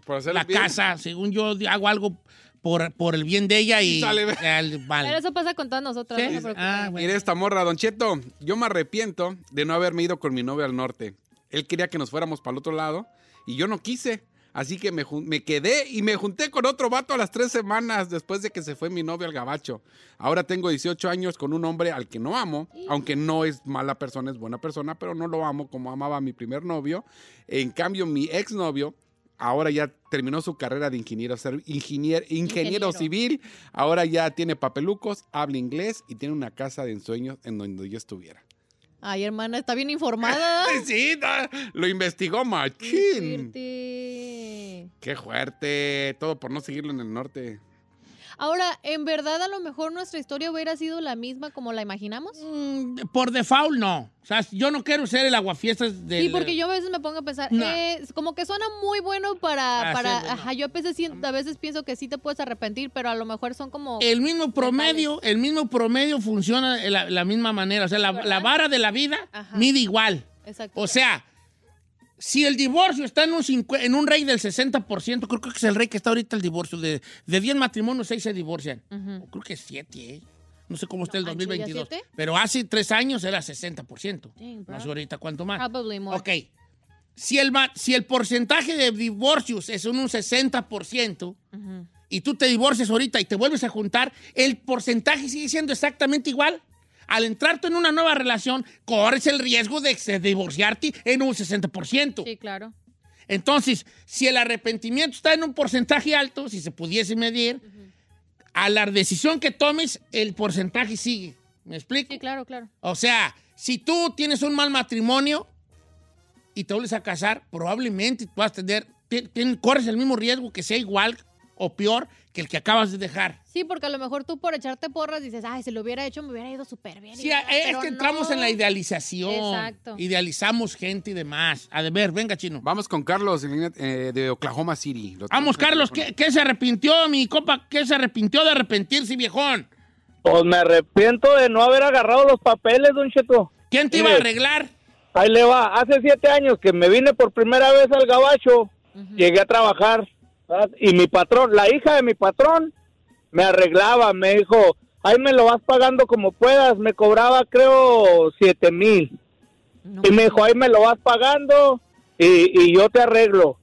Por hacer la bien. casa, según yo hago algo por, por el bien de ella y Sale. al- [laughs] vale. Pero eso pasa con todas nosotras. Sí. no se preocupen. Ah, bueno. Mire esta morra, Don Cheto. Yo me arrepiento de no haberme ido con mi novio al norte. Él quería que nos fuéramos para el otro lado y yo no quise. Así que me, me quedé y me junté con otro vato a las tres semanas después de que se fue mi novio al gabacho. Ahora tengo 18 años con un hombre al que no amo, aunque no es mala persona, es buena persona, pero no lo amo como amaba a mi primer novio. En cambio, mi exnovio ahora ya terminó su carrera de ingeniero, ingenier- ingeniero Ingeniero. civil, ahora ya tiene papelucos, habla inglés y tiene una casa de ensueños en donde yo estuviera. Ay, hermana, está bien informada. [laughs] Sí, lo investigó Qué machín. fuerte. Qué fuerte, todo por no seguirlo en el norte. Ahora, ¿en verdad a lo mejor nuestra historia hubiera sido la misma como la imaginamos? Mm, Por default, no. O sea, yo no quiero ser el aguafiestas del... Sí, porque yo a veces me pongo a pensar, No. eh, como que suena muy bueno para, Ah, para sí, bueno. ajá, yo a veces, siento- a veces pienso que sí te puedes arrepentir, pero a lo mejor son como... El mismo promedio, el mismo promedio funciona de la, la misma manera. O sea, la, la vara de la vida Ajá. mide igual. Exacto. O sea, si el divorcio está en un, cincue- en un rey del 60%, creo que es el rey que está ahorita el divorcio. De, de 10 matrimonios, 6 se divorcian. O creo que 7, ¿eh? No sé cómo está el No, ¿ya 2022. siete? Pero hace 3 años era 60%. Dang, sé ahorita cuánto más. Probably more. Ok. Si el, si el porcentaje de divorcios es en un 60%, Ujú. y tú te divorcias ahorita y te vuelves a juntar, el porcentaje sigue siendo exactamente igual. Al entrar tú en una nueva relación, corres el riesgo de de divorciarte en un 60%. Sí, claro. Entonces, si el arrepentimiento está en un porcentaje alto, si se pudiese medir, a la decisión que tomes, el porcentaje sigue. ¿Me explico? Sí, claro, claro. O sea, si tú tienes un mal matrimonio y te vuelves a casar, probablemente tú vas a tener te- te- corres el mismo riesgo que sea igual o peor que el que acabas de dejar. Sí, porque a lo mejor tú por echarte porras dices, ay, si lo hubiera hecho me hubiera ido súper bien. y Sí, ya", es que entramos no. en la idealización. Exacto. Idealizamos gente y demás. A de ver, venga, chino. Vamos con Carlos eh, de Oklahoma City. Lo Vamos, Carlos. ¿qué, qué se arrepintió, mi copa? ¿Qué se arrepintió de arrepentirse, viejón? Pues me arrepiento de no haber agarrado los papeles, don Cheto. ¿Quién te iba a arreglar? Ahí le va. Hace siete años que me vine por primera vez al gabacho, llegué a trabajar. ¿Verdad? Y mi patrón, la hija de mi patrón, me arreglaba, me dijo, ahí me lo vas pagando como puedas. Me cobraba, creo, siete mil. No. Y me dijo, ahí me lo vas pagando y, y yo te arreglo.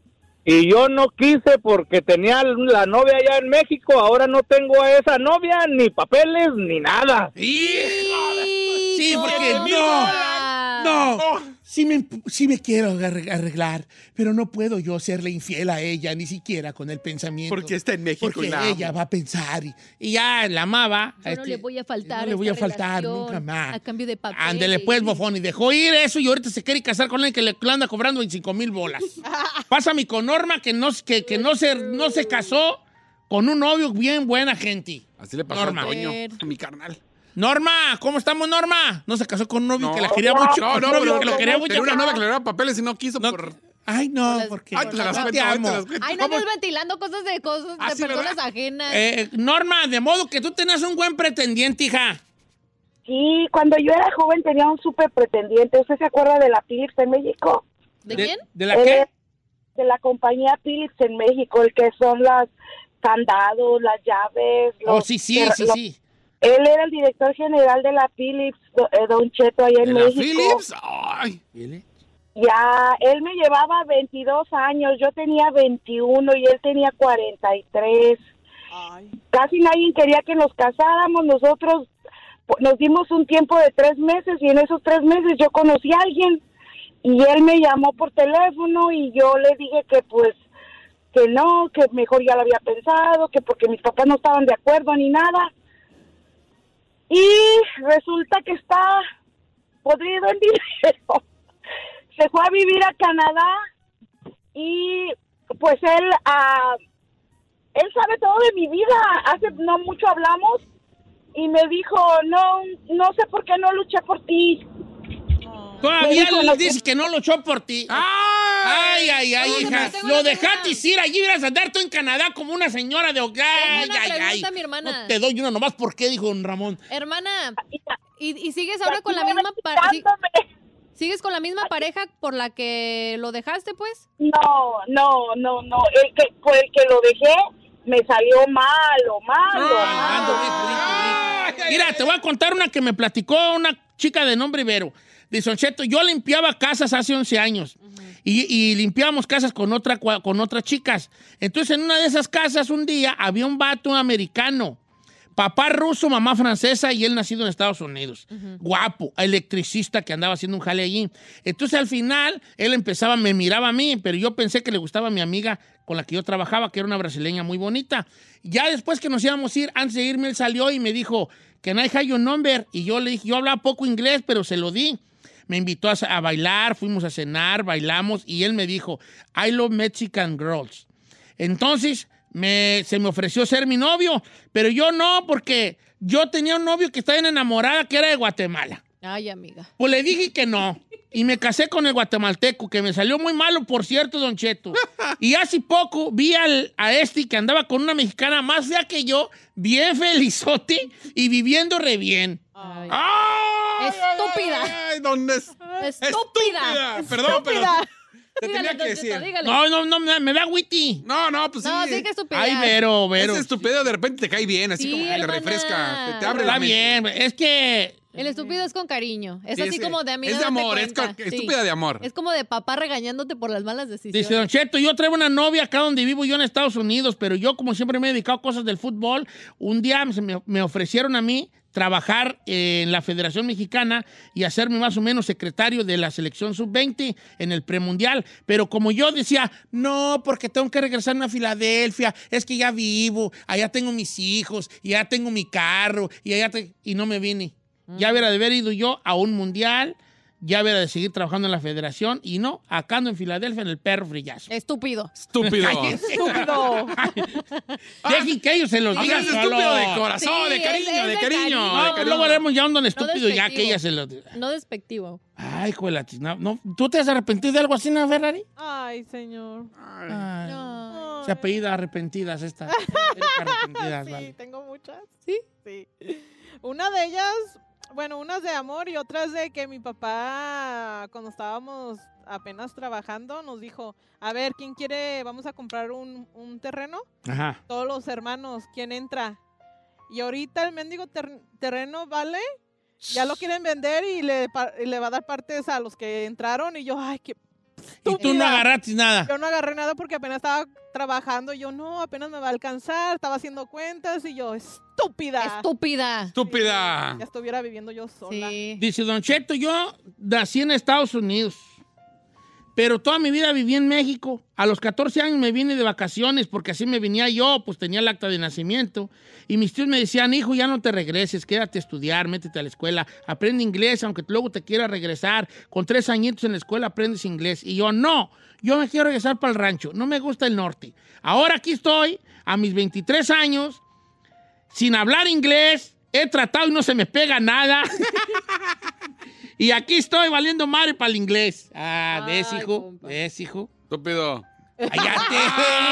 Y yo no quise porque tenía la novia allá en México, ahora no tengo a esa novia, ni papeles, ni nada. Sí, no. porque no, no. Sí me, sí me quiero arre- arreglar, pero no puedo yo serle infiel a ella, ni siquiera con el pensamiento. Porque está en México Porque y la amo. ella va a pensar y, y ya la amaba. Yo no este, le voy a faltar. No le voy a faltar nunca más. A cambio de papel. Ándele pues, bofón. Y dejó ir eso y ahorita se quiere casar con él que le, anda cobrando 25 mil bolas. [laughs] Pásame con Norma que no, que, que no, se, no se casó con un novio bien buena gente. Así le pasó Norma. a Toño, a mi carnal. Norma, ¿cómo estamos, Norma? No se casó con un novio No. que la quería mucho. No, no, un novio pero que lo quería mucho. tenía una novia que le daba papeles y no quiso No, por... Ay, no, porque. Ay, te las cuento, te ahorita amo. las cuento. Ay, no andes ventilando cosas de cosas Ah, de sí, personas ¿verdad? ajenas. Eh, Norma, de modo que tú tenías un buen pretendiente, hija. Sí, cuando yo era joven tenía un súper pretendiente. ¿Usted se acuerda de la Philips en México? ¿De quién? ¿De la qué? es De la compañía Philips en México, el que son las candados, las llaves. Oh, los- sí, sí, que- sí, lo- sí. Él era el director general de la Philips, eh, Don Cheto, allá en ¿De la México. Philips? Ay, Ya, él me llevaba 22 años, yo tenía 21 y él tenía 43. Casi nadie quería que nos casáramos, nosotros pues, nos dimos un tiempo de tres meses y en esos tres meses yo conocí a alguien y él me llamó por teléfono y yo le dije que pues que no, que mejor ya lo había pensado, que porque mis papás no estaban de acuerdo ni nada. Y resulta que está podrido en dinero. [laughs] Se fue a vivir a Canadá y pues él ah, él sabe todo de mi vida. Hace no mucho hablamos y me dijo, "No, no sé por qué no luché por ti." Todavía le dices que no lo echó por ti. Ay, ay, ay, no, hija. no, Lo dejaste ir allí, ibas a andar tú en Canadá como una señora de hogar. Ay, ay, ay. pregunta, mi hermana. No te doy una nomás. ¿Por qué? Dijo don Ramón. Hermana, Y- ¿y, y sigues ahora con la misma pareja? ¿Sigues con la misma pareja por la que lo dejaste, pues? No, no, no, no. El que por el que lo dejé me salió malo, malo, Ah, ando malo. rico, rico, rico. Mira, te voy a contar una que me platicó una chica de nombre Ibero. Dice, yo limpiaba casas hace 11 años y, y limpiábamos casas con, otra, con otras chicas. Entonces, en una de esas casas, un día, había un vato americano. Papá ruso, mamá francesa y él nacido en Estados Unidos. Guapo, electricista que andaba haciendo un jale allí. Entonces al final él empezaba, me miraba a mí, pero yo pensé que le gustaba a mi amiga con la que yo trabajaba, que era una brasileña muy bonita. Ya después que nos íbamos a ir, antes de irme, él salió y me dijo, que I have your number? Y yo le dije, yo hablaba poco inglés, pero se lo di. Me invitó a, a bailar, fuimos a cenar, bailamos y él me dijo, I love Mexican girls. Entonces me, se me ofreció ser mi novio, pero yo no, porque yo tenía un novio que estaba enamorada, que era de Guatemala. Ay, amiga. Pues le dije que no. Y me casé con el guatemalteco, que me salió muy malo, por cierto, don Cheto. [laughs] Y hace poco vi al- a este que andaba con una mexicana más fea que yo, bien felizote y viviendo re bien. Ay. ¡Ay, Estúpida. ay, ¿Dónde es? Estúpida. Perdón, pero Estúpida. te Dígale, tenía que decir. No, no, no, me, me da witty. No, no, pues sí. No, sí que estúpida. Ay, Vero, Vero. Ese estúpido de repente te cae bien, así Sí, como que refresca, te, te abre la mente. bien, es que... El estúpido es con cariño. Es Sí, así sí. como de amiga. Es de amor, es co- Sí. estúpida de amor. Es como de papá regañándote por las malas decisiones. Dice Don Cheto, yo traigo una novia acá donde vivo yo en Estados Unidos, pero yo como siempre me he dedicado a cosas del fútbol, un día me, me ofrecieron a mí trabajar en la Federación Mexicana y hacerme más o menos secretario de la selección sub-20 en el premundial. Pero como yo decía, no, porque tengo que regresarme a Filadelfia, es que ya vivo, allá tengo mis hijos, y ya tengo mi carro, y allá te- y no me vine. Ya hubiera de haber ido yo a un mundial ya hubiera de seguir trabajando en la federación y no, acá ando en Filadelfia en el perro frillazo. Estúpido. Estúpido. [laughs] Cállese. Estúpido. [laughs] Dejen que ellos se los digan Díganse solo. estúpido de corazón, Sí, de cariño, es- es de de cariño. cariño. de No, cariño. luego haremos ya un estúpido ya que ella se lo... No despectivo. Ay, china- no, ¿Tú te has arrepentido de algo así, no, Ferrari? Ay, señor. Ay, No. Se apellida arrepentidas esta. [laughs] Arrepentidas, Sí, vale. tengo muchas. ¿Sí? Sí. Una de ellas, bueno, unas de amor y otras de que mi papá, cuando estábamos apenas trabajando, nos dijo, a ver, ¿quién quiere? Vamos a comprar un, un terreno. Ajá. Todos los hermanos, ¿quién entra? Y ahorita el mendigo ter- terreno vale, ya lo quieren vender y le, y le va a dar partes a los que entraron. Y yo, ay, qué Y tú no agarraste nada. Yo no agarré nada porque apenas estaba trabajando. y Yo no, apenas me va a alcanzar. Estaba haciendo cuentas y yo, estúpida. Estúpida. Estúpida. Ya estuviera viviendo yo sola. Sí. Dice Don Cheto, yo nací en Estados Unidos, pero toda mi vida viví en México. A los 14 años me vine de vacaciones porque así me venía yo, pues tenía el acta de nacimiento. Y mis tíos me decían, hijo, ya no te regreses, quédate a estudiar, métete a la escuela, aprende inglés, aunque luego te quieras regresar. Con tres añitos en la escuela aprendes inglés. Y yo, no, yo me quiero regresar para el rancho, no me gusta el norte. Ahora aquí estoy, a mis 23 años, sin hablar inglés, he tratado y no se me pega nada. [laughs] y aquí estoy valiendo madre para el inglés. Ah, ¿ves, hijo? compa. ¿Ves, hijo? Estúpido. ¡Cállate! [laughs]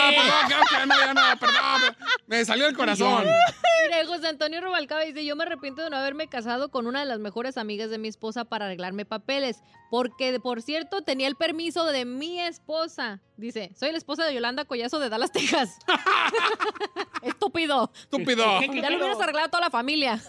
Ah, perdón, no, no, perdón. Me salió el corazón. Mira, José Antonio Rubalcaba dice, yo me arrepiento de no haberme casado con una de las mejores amigas de mi esposa para arreglarme papeles, porque, por cierto, tenía el permiso de mi esposa. Dice, soy la esposa de Yolanda Collazo de Dallas, Texas. [laughs] [laughs] Estúpido. Estúpido. ¿Qué, qué, Ya lo hubieras arreglado a toda la familia.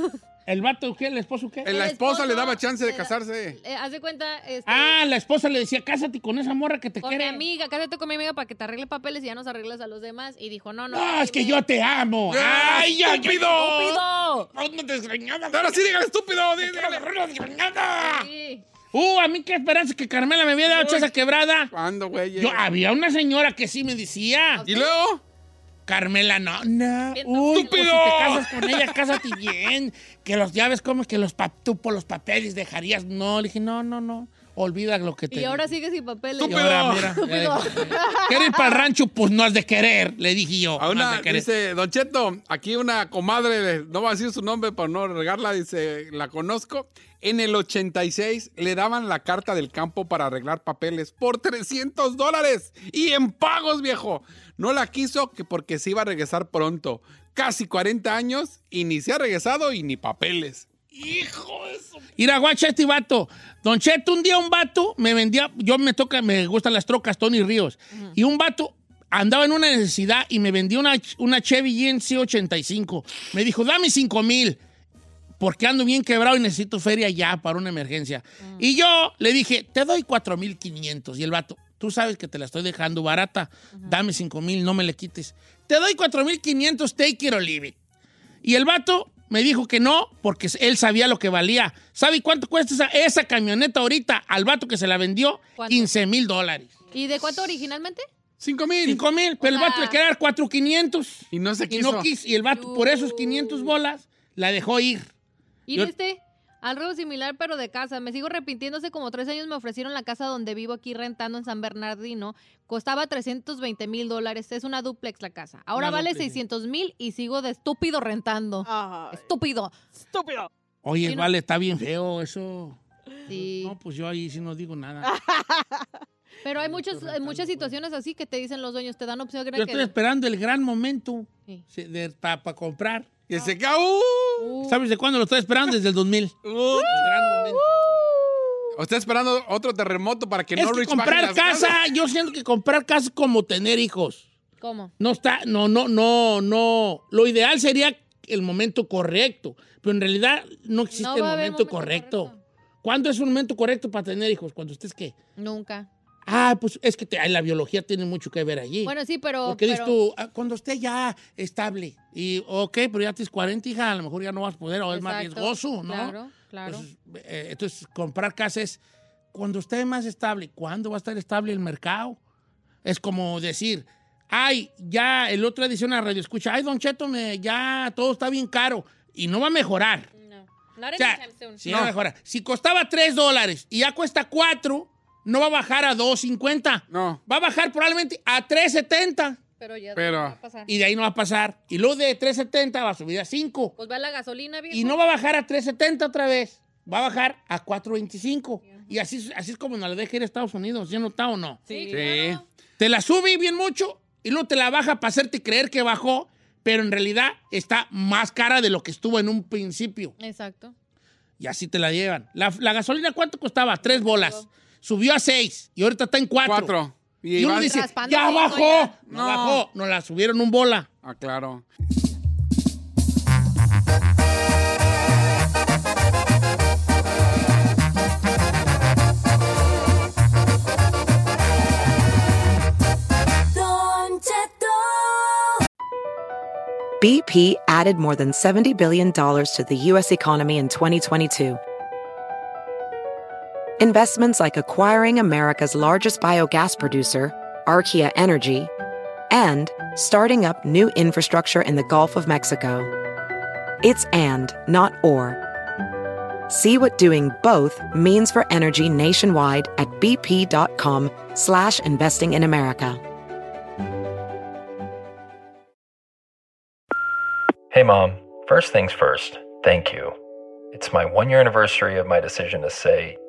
¿El vato qué? ¿El esposo qué? La El esposa le daba chance de casarse. Eh, haz de cuenta, este, Ah, la esposa le decía, cásate con esa morra que te con mi quiere. amiga, cásate con mi amiga para que te arregle papeles y ya nos arreglas a los demás. Y dijo, no, no. No, es que yo te amo. ¡Ah, ¡Ay, ya, estúpido! ¡Estúpido! ¡No te desgreñadas! Ahora sí, dígale estúpido. dí- dígale. desgreñada! Sí. Uh, a mí qué esperanza que Carmela me había dado Uy. esa quebrada. ¿Cuándo, güey? Yo, había una señora que sí me decía. ¿Y luego? Carmela, no, no. Bien Uy, ¡Estúpido! pues, si te casas con ella, cásate bien. Que los llaves como que los pa- tú por los papeles dejarías. No, le dije, no, no, no. Olvida lo que te Y ahora sigue sin papeles. Y ahora, mira, ¿Quieres ir para el rancho? Pues no has de querer, le dije yo. A no una, has de querer. dice, Don Cheto, aquí una comadre, no va a decir su nombre para no regarla, dice, la conozco. En el 86 le daban la carta del campo para arreglar papeles por 300 dólares y en pagos, viejo. No la quiso que porque se iba a regresar pronto. Casi 40 años y ni se ha regresado y ni papeles. Hijo de su... Mira, guacha este vato. Don Cheto, un día un vato me vendía, yo me toca, me gustan las trocas, Tony Ríos. Y un vato andaba en una necesidad y me vendió una, una Chevy GMC 85. Me dijo, dame 5 mil. Porque ando bien quebrado y necesito feria ya para una emergencia. Y yo le dije, te doy 4 mil 500. Y el vato, tú sabes que te la estoy dejando barata. Dame 5 mil, no me le quites. Te doy 4 mil 500, take it or leave it. Y el vato me dijo que no, porque él sabía lo que valía. ¿Sabe cuánto cuesta esa, esa camioneta ahorita al vato que se la vendió? ¿Cuánto? 15 mil dólares. ¿Y de cuánto originalmente? 5 mil. 5 mil, pero el sea- vato le quería dar 4 500. Y no se Y quiso. no quiso. Y el vato, por esos 500 bolas, la dejó ir. Y Yo- este, algo similar pero de casa. Me sigo arrepintiendo. Hace como tres años me ofrecieron la casa donde vivo aquí rentando en San Bernardino. Costaba 320 mil dólares. Es una duplex la casa. Ahora Una vale duplex, sí. 600 mil y sigo de estúpido rentando. Ay, Estúpido. estúpido. Oye, Sí, no- vale, está bien feo eso. Sí. No, pues yo ahí sí no digo nada. [laughs] Pero hay muchas, hay muchas pues. situaciones así que te dicen los dueños, te dan opción de Yo estoy que... esperando el gran momento Sí. para comprar. Que se cae. ¡Uh! ¿Sabes de cuándo lo estoy esperando? Desde el 2000. ¡Uh! El gran momento. ¿O está esperando otro terremoto para que Es que Norwich baje comprar las casa, casas? yo siento que comprar casa es como tener hijos. ¿Cómo? No está, no, no, no, no. Lo ideal sería el momento correcto, pero en realidad no existe No el momento, momento correcto. correcto. ¿Cuándo es un momento correcto para tener hijos? Cuando estés qué? Nunca. Ah, pues es que te- la biología tiene mucho que ver allí. Bueno, sí, pero... Porque dices pero- tú, ah, cuando esté ya estable, y ok, pero ya tienes 40 hijas, a lo mejor ya no vas a poder, o es más Exacto. riesgoso, ¿no? Claro, claro. Entonces, eh, entonces, comprar casa es cuando esté más estable. ¿Cuándo va a estar estable el mercado? Es como decir, ay, ya el otro día dice una radio escucha, ay, Don Cheto, me, ya todo está bien caro y no va a mejorar. No. Not O sea, soon. sí, no mejora. Si costaba 3 dólares y ya cuesta 4, no va a bajar a 2.50. No. Va a bajar probablemente a 3.70. Pero ya Pero- va a pasar. Y de ahí no va a pasar. Y luego de 3.70 va a subir a 5. Pues va la gasolina, viejo. Y no va a bajar a 3.70 otra vez. Va a bajar a 4.25. Y así, así es como nos la deja ir a Estados Unidos. ¿Ya notado o no? Sí, Sí. claro. Te la sube bien mucho y luego te la baja para hacerte creer que bajó, pero en realidad está más cara de lo que estuvo en un principio. Exacto. Y así te la llevan. La, la gasolina, ¿cuánto costaba? Tres bolas. Subió a seis y ahorita está en cuatro. Cuatro. Y uno va- dice, ya bajó. ya. No. No. bajó, nos la subieron un bola. Ah, claro. BP added more than $70 billion to the U.S. economy in 2022. Investments like acquiring America's largest biogas producer, Archaea Energy, and starting up new infrastructure in the Gulf of Mexico. It's and, not or. See what doing both means for energy nationwide at bp.com slash investing in America. Hey, Mom. First things first, thank you. It's my one year anniversary of my decision to say,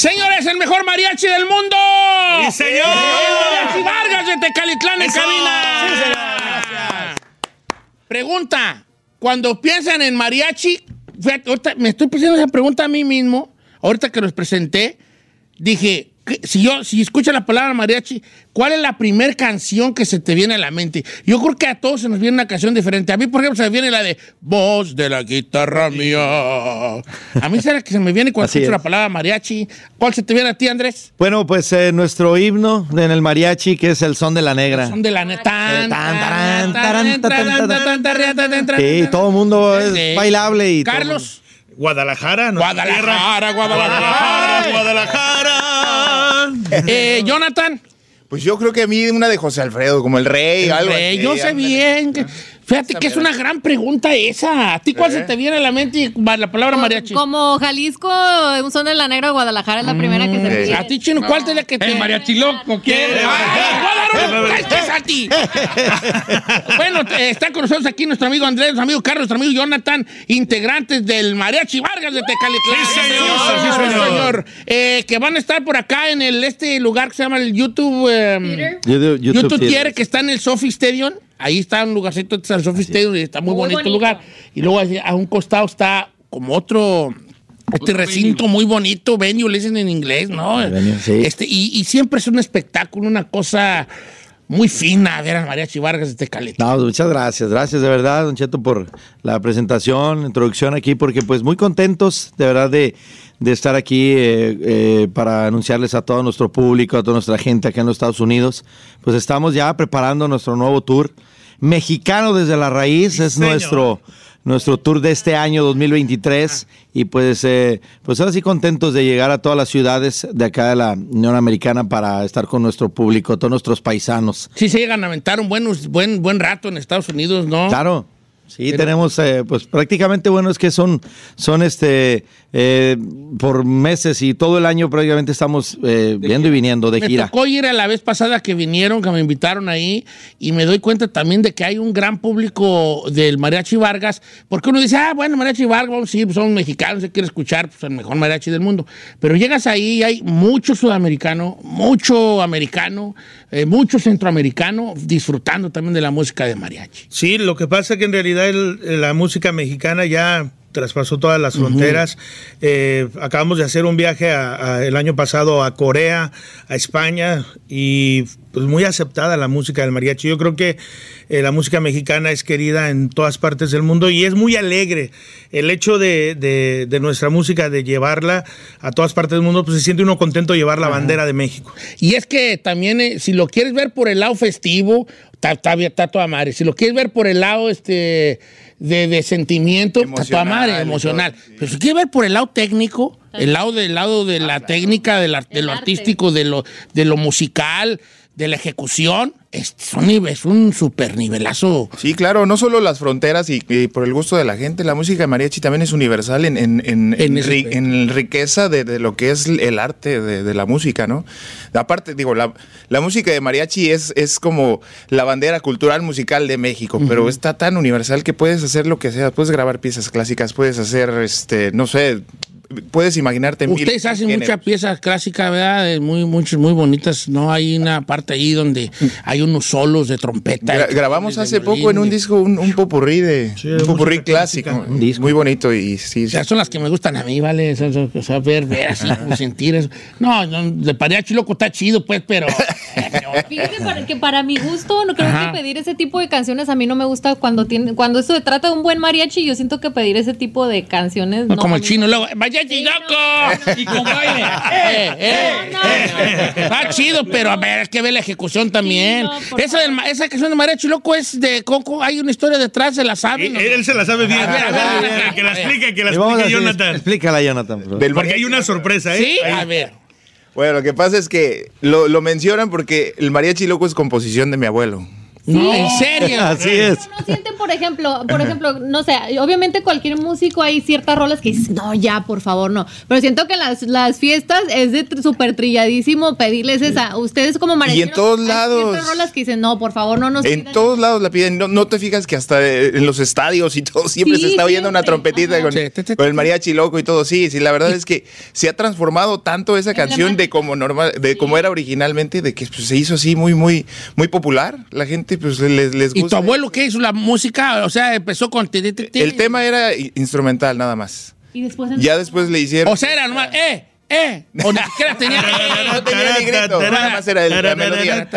Señores, el mejor mariachi del mundo. ¡Sí, señor! El mariachi Vargas de Tecalitlán en cabina. ¡Sí, señor! Pregunta, cuando piensan en mariachi, me estoy haciendo esa pregunta a mí mismo, ahorita que los presenté, dije, ¿qué- si yo, si escucho la palabra mariachi, ¿cuál es la primera canción que se te viene a la mente? Yo creo que a todos se nos viene una canción diferente. A mí, por ejemplo, se me viene la de Voz de la guitarra mía. A mí será que se me viene cuando Así escucho es. la palabra mariachi. ¿Cuál se te viene a ti, Andrés? Bueno, pues eh, nuestro himno en el mariachi, que es el son de la negra. Son de la neta. Eh. Sí, todo el mundo es Sí. bailable y todo- Carlos. Guadalajara, ¿no? Guadalajara, Guadalajara, Guadalajara. Guadalajara. Eh, [laughs] Jonathan. Pues yo creo que a mí una de José Alfredo, como el rey, El algo rey, así, yo sé ándale. bien. que- Fíjate que es una gran pregunta esa. ¿A ti cuál ¿Eh? se te viene a la mente la palabra mariachi? Como Jalisco, un son de la negra, Guadalajara es la primera que se me sí. viene. A ti, Chino, ¿cuál es la que te... El mariachi loco quiere. [laughs] [laughs] Bueno, eh, está con nosotros aquí nuestro amigo Andrés, nuestro amigo Carlos, nuestro amigo Jonathan, integrantes del Mariachi Vargas de Tecalitlán. Sí, señor, sí, señor. Eh, que van a estar por acá en el, este lugar que se llama el YouTube... eh, YouTube, YouTube que está en el Sophie Stadium. Ahí está un lugarcito, está el Sophie Stadium y está muy, Muy bonito, el bonito. lugar. Y luego a un costado está como otro, este recinto muy bonito, venue, le dicen en inglés, ¿no? Venue, sí. Este, y, y siempre es un espectáculo, una cosa muy fina ver a Mariachi Vargas de Tecalitlán. No, muchas gracias, gracias de verdad, Don Cheto, por la presentación, introducción aquí, porque pues muy contentos de verdad de, de estar aquí eh, eh, para anunciarles a todo nuestro público, a toda nuestra gente acá en los Estados Unidos. Pues estamos ya preparando nuestro nuevo tour. Mexicano desde la raíz es señor. nuestro, nuestro tour de este año 2023 y pues, eh, pues ahora sí contentos de llegar a todas las ciudades de acá de la Unión Americana para estar con nuestro público, todos nuestros paisanos. Sí se llegan a aventar un buen, buen, buen rato en Estados Unidos, ¿no? Claro. Sí, Pero- tenemos, eh, pues prácticamente, bueno, es que son, son este, eh, por meses y todo el año prácticamente estamos eh, viendo y viniendo de me gira. tocó ir a la vez pasada que vinieron, que me invitaron ahí, y me doy cuenta también de que hay un gran público del Mariachi Vargas, porque uno dice, ah, bueno, Mariachi Vargas, vamos, sí, pues, son mexicanos, se quiere escuchar pues, el mejor mariachi del mundo. Pero llegas ahí y hay mucho sudamericano, mucho americano, eh, mucho centroamericano, disfrutando también de la música de mariachi. Sí, lo que pasa es que en realidad el- la música mexicana ya traspasó todas las fronteras. Eh, acabamos de hacer un viaje a- a- el año pasado a Corea, a España y pues muy aceptada la música del mariachi. Yo creo que eh, la música mexicana es querida en todas partes del mundo y es muy alegre. El hecho de, de- de nuestra música, de llevarla a todas partes del mundo, pues se siente uno contento de llevar la bandera de México. Y es que también, eh, si lo quieres ver por el lado festivo, está, está, está toda madre. Si lo quieres ver por el lado este, de, de sentimiento, está toda madre, Emocional emocional. Pero si quieres ver por el lado técnico, el lado del lado de la técnica, de, la- de lo artístico, de lo, de lo musical, de la ejecución, es, nivel- es un super nivelazo. Sí, claro, no solo las fronteras y, y por el gusto de la gente, la música de mariachi también es universal en, en, en, en en riqueza de, de lo que es el arte de, de la música, ¿no? Aparte, digo, la, la música de mariachi es, es como la bandera cultural musical de México, pero está tan universal que puedes hacer lo que sea, puedes grabar piezas clásicas, puedes hacer, este, no sé, puedes imaginarte mil Ustedes hacen géneros. muchas piezas clásicas, ¿verdad? Muy, muchas, muy bonitas. No hay una parte ahí donde hay unos solos de trompeta. Gra- grabamos hace violín, poco en un disco un, un popurrí de un popurrí clásico, muy bonito y sí, sí. Esas son las que me gustan a mí, ¿vale? O sea, ver, ver así, como sentir eso. No, no, de mariachi loco está chido, pues, pero... [laughs] Fíjate que para, que para mi gusto, no creo Ajá. que pedir ese tipo de canciones a mí no me gusta cuando tiene, cuando eso se trata de un buen mariachi, yo siento que pedir ese tipo de canciones no. como el chino, luego, mariachi loco. [laughs] Y con baile. [laughs] Eh, eh, eh. Está chido, pero a ver, hay que ver la ejecución también. Esa, del ma- esa canción de mariachi loco es de Coco, hay una historia detrás, se la sabe. Él, él se la sabe bien. A ver, a ver, a ver. que la explique, que la explique Jonathan. Explícala, Jonathan. por favor. Del Porque hay una sorpresa, ¿eh? Sí, Ahí. a ver. Bueno, lo que pasa es que lo, lo mencionan porque el mariachi loco es composición de mi abuelo. No, en serio. [laughs] Así es. no sienten, por ejemplo, por ejemplo, no sé, obviamente cualquier músico hay ciertas rolas que dices, no, ya, por favor, no. Pero siento que las, las fiestas es de súper trilladísimo pedirles esa. Ustedes como mariacheros. todos hay lados. ciertas rolas que dicen, no, por favor, no nos En pidan todos lados la piden. No, no te fijas que hasta eh, en los estadios y todo [laughs] siempre Sí, se está oyendo una trompetita con, con el mariachi loco y todo. Sí, sí, la verdad es que se ha transformado tanto esa canción de como normal, de como era originalmente, de que pues, se hizo así muy, muy, muy popular. La gente pues les, les ¿Y tu gusta. abuelo qué hizo la música? O sea, empezó con... El tema era instrumental nada más. Y después Ya después le hicieron. O sea, era nomás, eh, eh. O ni siquiera tenía... [laughs] no tenía ni grito, nada más era el- la melodía.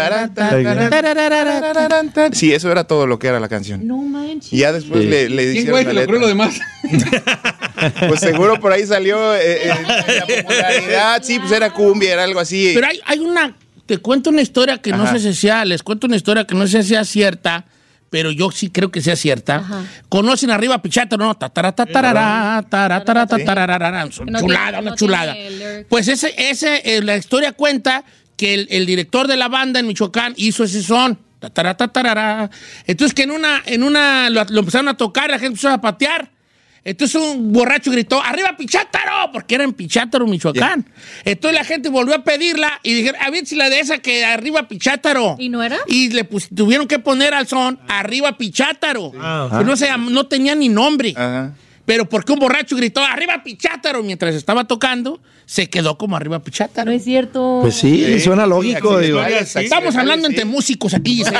Sí, eso era todo lo que era la canción. No manches. Y ya después Sí. le, le ¿Quién hicieron güey ocurrió lo demás? [laughs] Pues seguro por ahí salió eh, eh, la popularidad. Sí, pues era cumbia, era algo así. Pero hay, hay una, te cuento una historia que no Ajá. sé si sea, les cuento una historia que no sé si sea cierta, pero yo sí creo que sea cierta. ¿Conocen arriba Pichátaro, no? Tataratarará, tarataratarararán. Son Que no chulada, una no chulada. Pues ese, ese, eh, la historia cuenta que el, el director de la banda en Michoacán hizo ese son. Tataratarará. Entonces que en una, en una, lo, lo empezaron a tocar, la gente empezó a patear. Entonces un borracho gritó, ¡arriba Pichátaro! Porque era en Pichátaro, Michoacán. Entonces la gente volvió a pedirla y dijeron, a ver si la de esa que arriba Pichátaro. ¿Y no era? Y le pus- tuvieron que poner al son, arriba Pichátaro. Ah, Que no, se llam- no tenía ni nombre. Ajá. Pero porque un borracho gritó, ¡arriba Pichátaro! Mientras estaba tocando, se quedó como arriba Pichátaro. No es cierto. Pues sí, suena lógico. digo. Estamos Sí, hablando sí. entre músicos aquí. Si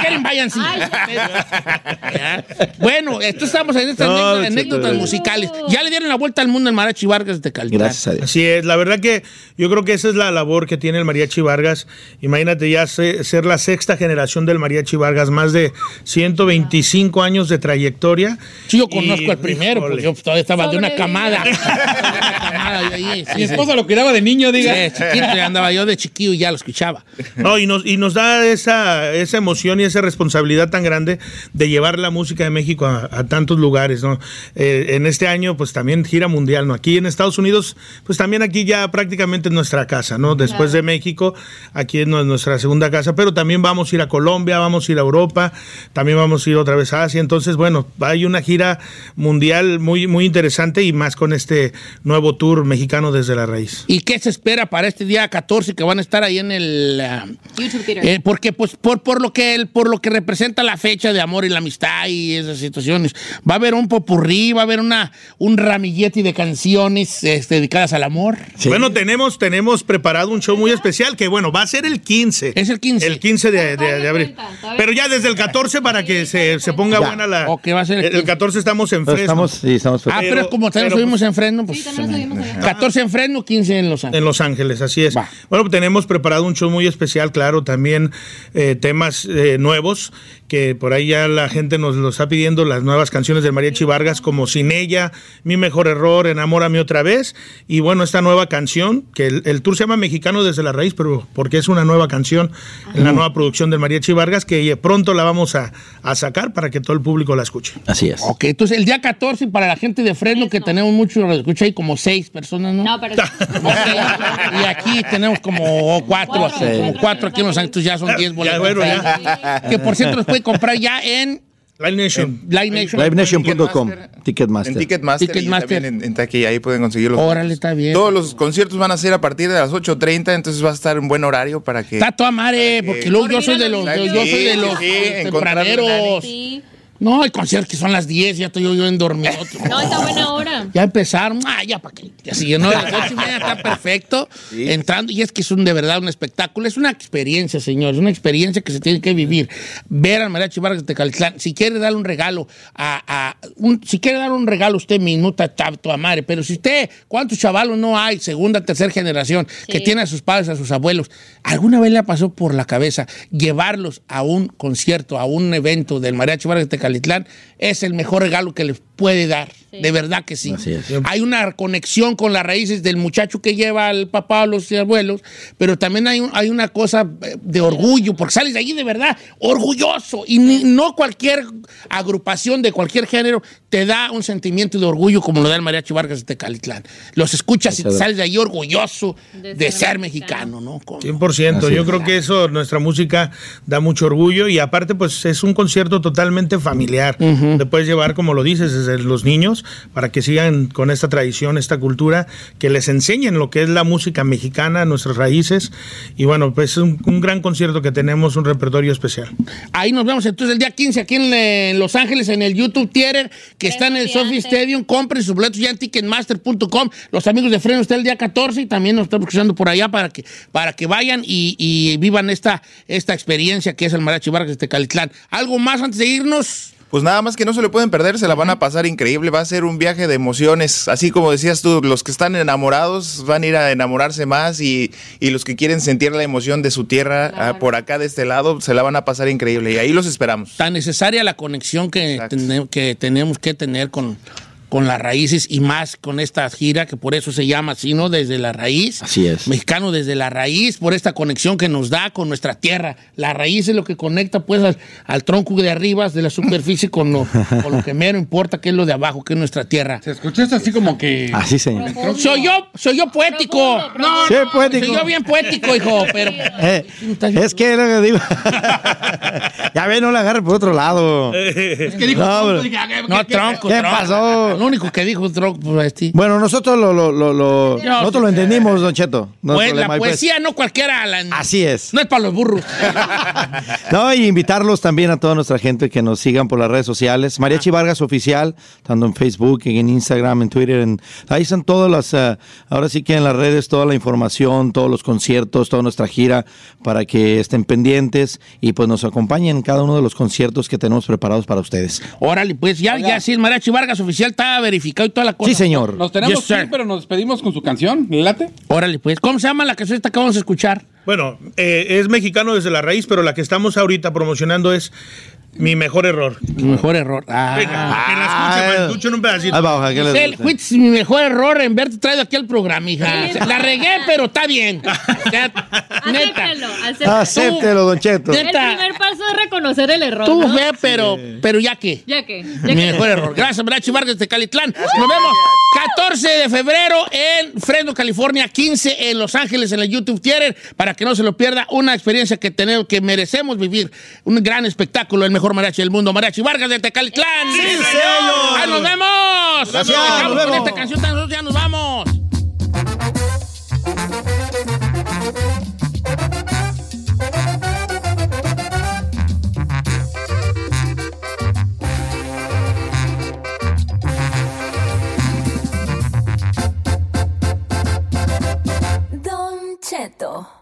quieren, váyanse. Ya. Bueno, esto estamos en estas No, anécdotas, musicales. Ya le dieron la vuelta al mundo el Marachi Vargas de Calidad. Gracias a Dios. Así es, la verdad que yo creo que esa es la labor que tiene el Mariachi Vargas. Imagínate ya se- ser la sexta generación del Mariachi Vargas, más de 125 años de trayectoria. Sí, yo Y, conozco el primero, híjole. porque yo todavía estaba de una camada. [laughs] Yo ahí, Mi sí. esposa lo cuidaba de niño, diga. Sí, chiquito, ya andaba yo de chiquillo y ya lo escuchaba. No, y nos, y nos da esa, esa emoción y esa responsabilidad tan grande de llevar la música de México a, a tantos lugares, ¿no? Eh, en este año, pues también gira mundial, ¿no? Aquí en Estados Unidos, pues también aquí ya prácticamente es nuestra casa, ¿no? Después de México, aquí es nu- nuestra segunda casa, pero también vamos a ir a Colombia, vamos a ir a Europa, también vamos a ir otra vez a Asia. Entonces, bueno, hay una gira mundial muy, muy interesante y más con este nuevo tour mexicano desde la raíz. ¿Y qué se espera para este día 14 que van a estar ahí en el... ah, YouTube Theater. eh, porque pues por, por lo que el- por lo que representa la fecha de amor y la amistad y esas situaciones va a haber un popurrí va a haber una un ramillete de canciones este, dedicadas al amor Bueno, tenemos, tenemos preparado un show muy especial que, bueno, va a ser el 15. es el 15 El 15 de, de- de abril. Pero ya desde el 14 para que se, se ponga Ya. buena la... Ok, va a ser el el, 15. 14 estamos en Pero estamos, sí, estamos Ah, pero, como también pero, subimos en Fresno, pues. 14 en Fresno, 15 en Los Ángeles. En Los Ángeles, así es. Bueno, tenemos preparado un show muy especial, claro, también eh, temas eh, nuevos, que por ahí ya la gente nos lo está pidiendo, las nuevas canciones del Mariachi Vargas, como Sin ella, Mi Mejor Error, Enamórame Otra Vez, y bueno, esta nueva canción, que el, el tour se llama Mexicano desde la Raíz, pero porque es una nueva canción, en la nueva producción del Mariachi Vargas, que pronto la vamos a, a sacar para que todo el público la escuche. Así es. Ok, entonces el día 14 para la gente de Fresno, que tenemos mucho, escucha ahí como seis personas, ¿no? No, pero [laughs] Y aquí tenemos como cuatro, aquí, como cuatro aquí en Los Ángeles, ya son 10 boletos. bueno, ya. Que por cierto los puede comprar ya en Live Nation. Live Nation. LiveNation.com, Ticketmaster. En Ticketmaster, Ticketmaster. y también en, en taquilla, ahí pueden conseguirlo. Órale, está bien. Todos los conciertos van a ser a partir de las 8.30, entonces va a estar un buen horario para que... Está toda madre, porque luego yo soy de los, yo, soy de los Sí, sí, tempraneros. No, hay conciertos que son las 10, ya estoy yo, yo en dormido. [laughs] No, está buena hora. Ya empezaron, ah, ya para qué. Ya. A las ocho y media está perfecto. Entrando, y es que es un, de verdad un espectáculo. Es una experiencia, señores, una experiencia que se tiene que vivir. Ver al Mariachi Vargas de Tecalitlán. Si quiere darle un regalo a. a- un- si quiere dar un regalo a usted está toda madre. Pero si usted, ¿cuántos chavalos no hay, segunda, tercera generación, que tiene a sus padres, a sus abuelos? ¿Alguna vez le pasó por la cabeza llevarlos a un concierto, a un evento del Mariachi Vargas de Tecalitlán? Es el mejor regalo que les puede dar. De verdad que sí. Hay una conexión con las raíces del muchacho que lleva al papá o los abuelos, pero también hay, un- hay una cosa eh, de orgullo, porque sales de ahí de verdad orgulloso. Y ni- no cualquier agrupación de cualquier género te da un sentimiento de orgullo como lo da el Mariachi Vargas de Tecalitlán. Los escuchas y te sales de ahí orgulloso de, ser mexicano, ¿no? Con- 100%. Así Yo es. creo que eso, nuestra música da mucho orgullo y aparte pues es un concierto totalmente familiar. Te puedes llevar, como lo dices, desde los niños para que sigan con esta tradición, esta cultura, que les enseñen lo que es la música mexicana, nuestras raíces. Y bueno, pues es un, un gran concierto que tenemos, un repertorio especial. Ahí nos vemos entonces el día 15 aquí en, en Los Ángeles en el YouTube Theater que está en el Sophie Stadium. Compren sus boletos ya en ticketmaster.com. Los amigos de Freno está el día 14 y también nos estamos escuchando por allá para que, para que vayan y, y vivan esta, esta experiencia que es el Mariachi Vargas de Tecalitlán. ¿Algo más antes de irnos? Pues nada más que no se le pueden perder, se la van a pasar increíble, va a ser un viaje de emociones, así como decías tú, los que están enamorados van a ir a enamorarse más y, y los que quieren sentir la emoción de su tierra ah, por acá de este lado, se la van a pasar increíble y ahí los esperamos. Tan necesaria la conexión que, que tenemos que tener con, con las raíces y más con esta gira que por eso se llama así, ¿no? Desde la raíz. Así es. Mexicano desde la raíz, por esta conexión que nos da con nuestra tierra. La raíz es lo que conecta pues al, al tronco de arriba, de la superficie, con lo, con lo que mero importa, que es lo de abajo, que es nuestra tierra. Se escucha esto así como que... Así, señor. Soy yo, soy yo poético. No, Sí, no, poético. Soy yo bien poético, hijo, pero... [laughs] Eh, es que lo que digo. [laughs] ya ve, no la agarre por otro lado. Es que dijo No, tronco, dije, ah, ¿qué- No, tronco, ¿Qué tronco. pasó? Lo único que dijo tronco, pues, este. Bueno, nosotros lo, lo, lo, lo- Yo- nosotros lo entendimos, Don Cheto. No Pues, problema, la pues. poesía no cualquiera la... Así es. No es para los burros. [laughs] No, y invitarlos también a toda nuestra gente que nos sigan por las redes sociales. Mariachi Vargas Oficial, tanto en Facebook, en Instagram, en Twitter. En, ahí están todas las, eh, ahora sí que en las redes, toda la información, todos los conciertos, toda nuestra gira, para que estén pendientes y pues nos acompañen en cada uno de los conciertos que tenemos preparados para ustedes. Órale, pues ya, ya sí, Mariachi Vargas oficial está verificado y toda la cosa. Sí, señor. Nos tenemos Yes, que ir, pero nos despedimos con su canción. ¿Le late? Órale, pues. ¿Cómo se llama la canción esta que vamos a escuchar? Bueno, eh, es mexicano desde la raíz, pero la que estamos ahorita promocionando es Mi Mejor Error. Mi mejor error. Ah. Venga, que la escuchen, man, escuchen un pedacito. Ahí va, ojalá que les fuiste mi mejor error en verte traído aquí al programa, hija. La regué, pero está bien. [laughs] O sea, neta. Acéptelo, acéptelo. Acéptelo, Don Cheto. El primer paso es reconocer el error. Tú, ¿no? fe, pero, pero ya que. Ya que. Ya Mi mejor error. Gracias, Mariachi Vargas de Calitlán. Nos vemos 14 de febrero en Fresno, California, 15 en Los Ángeles en el YouTube Theater, para que no se lo pierda. Una experiencia que tenemos, que merecemos vivir. Un gran espectáculo, el mejor mariachi del mundo. Mariachi Vargas de Tecalitlán. ¡Sí, señor! ¡Ahí nos vemos! Gracias, Nos con vemos. esta canción, nosotros ya nos vamos. Don Cheto.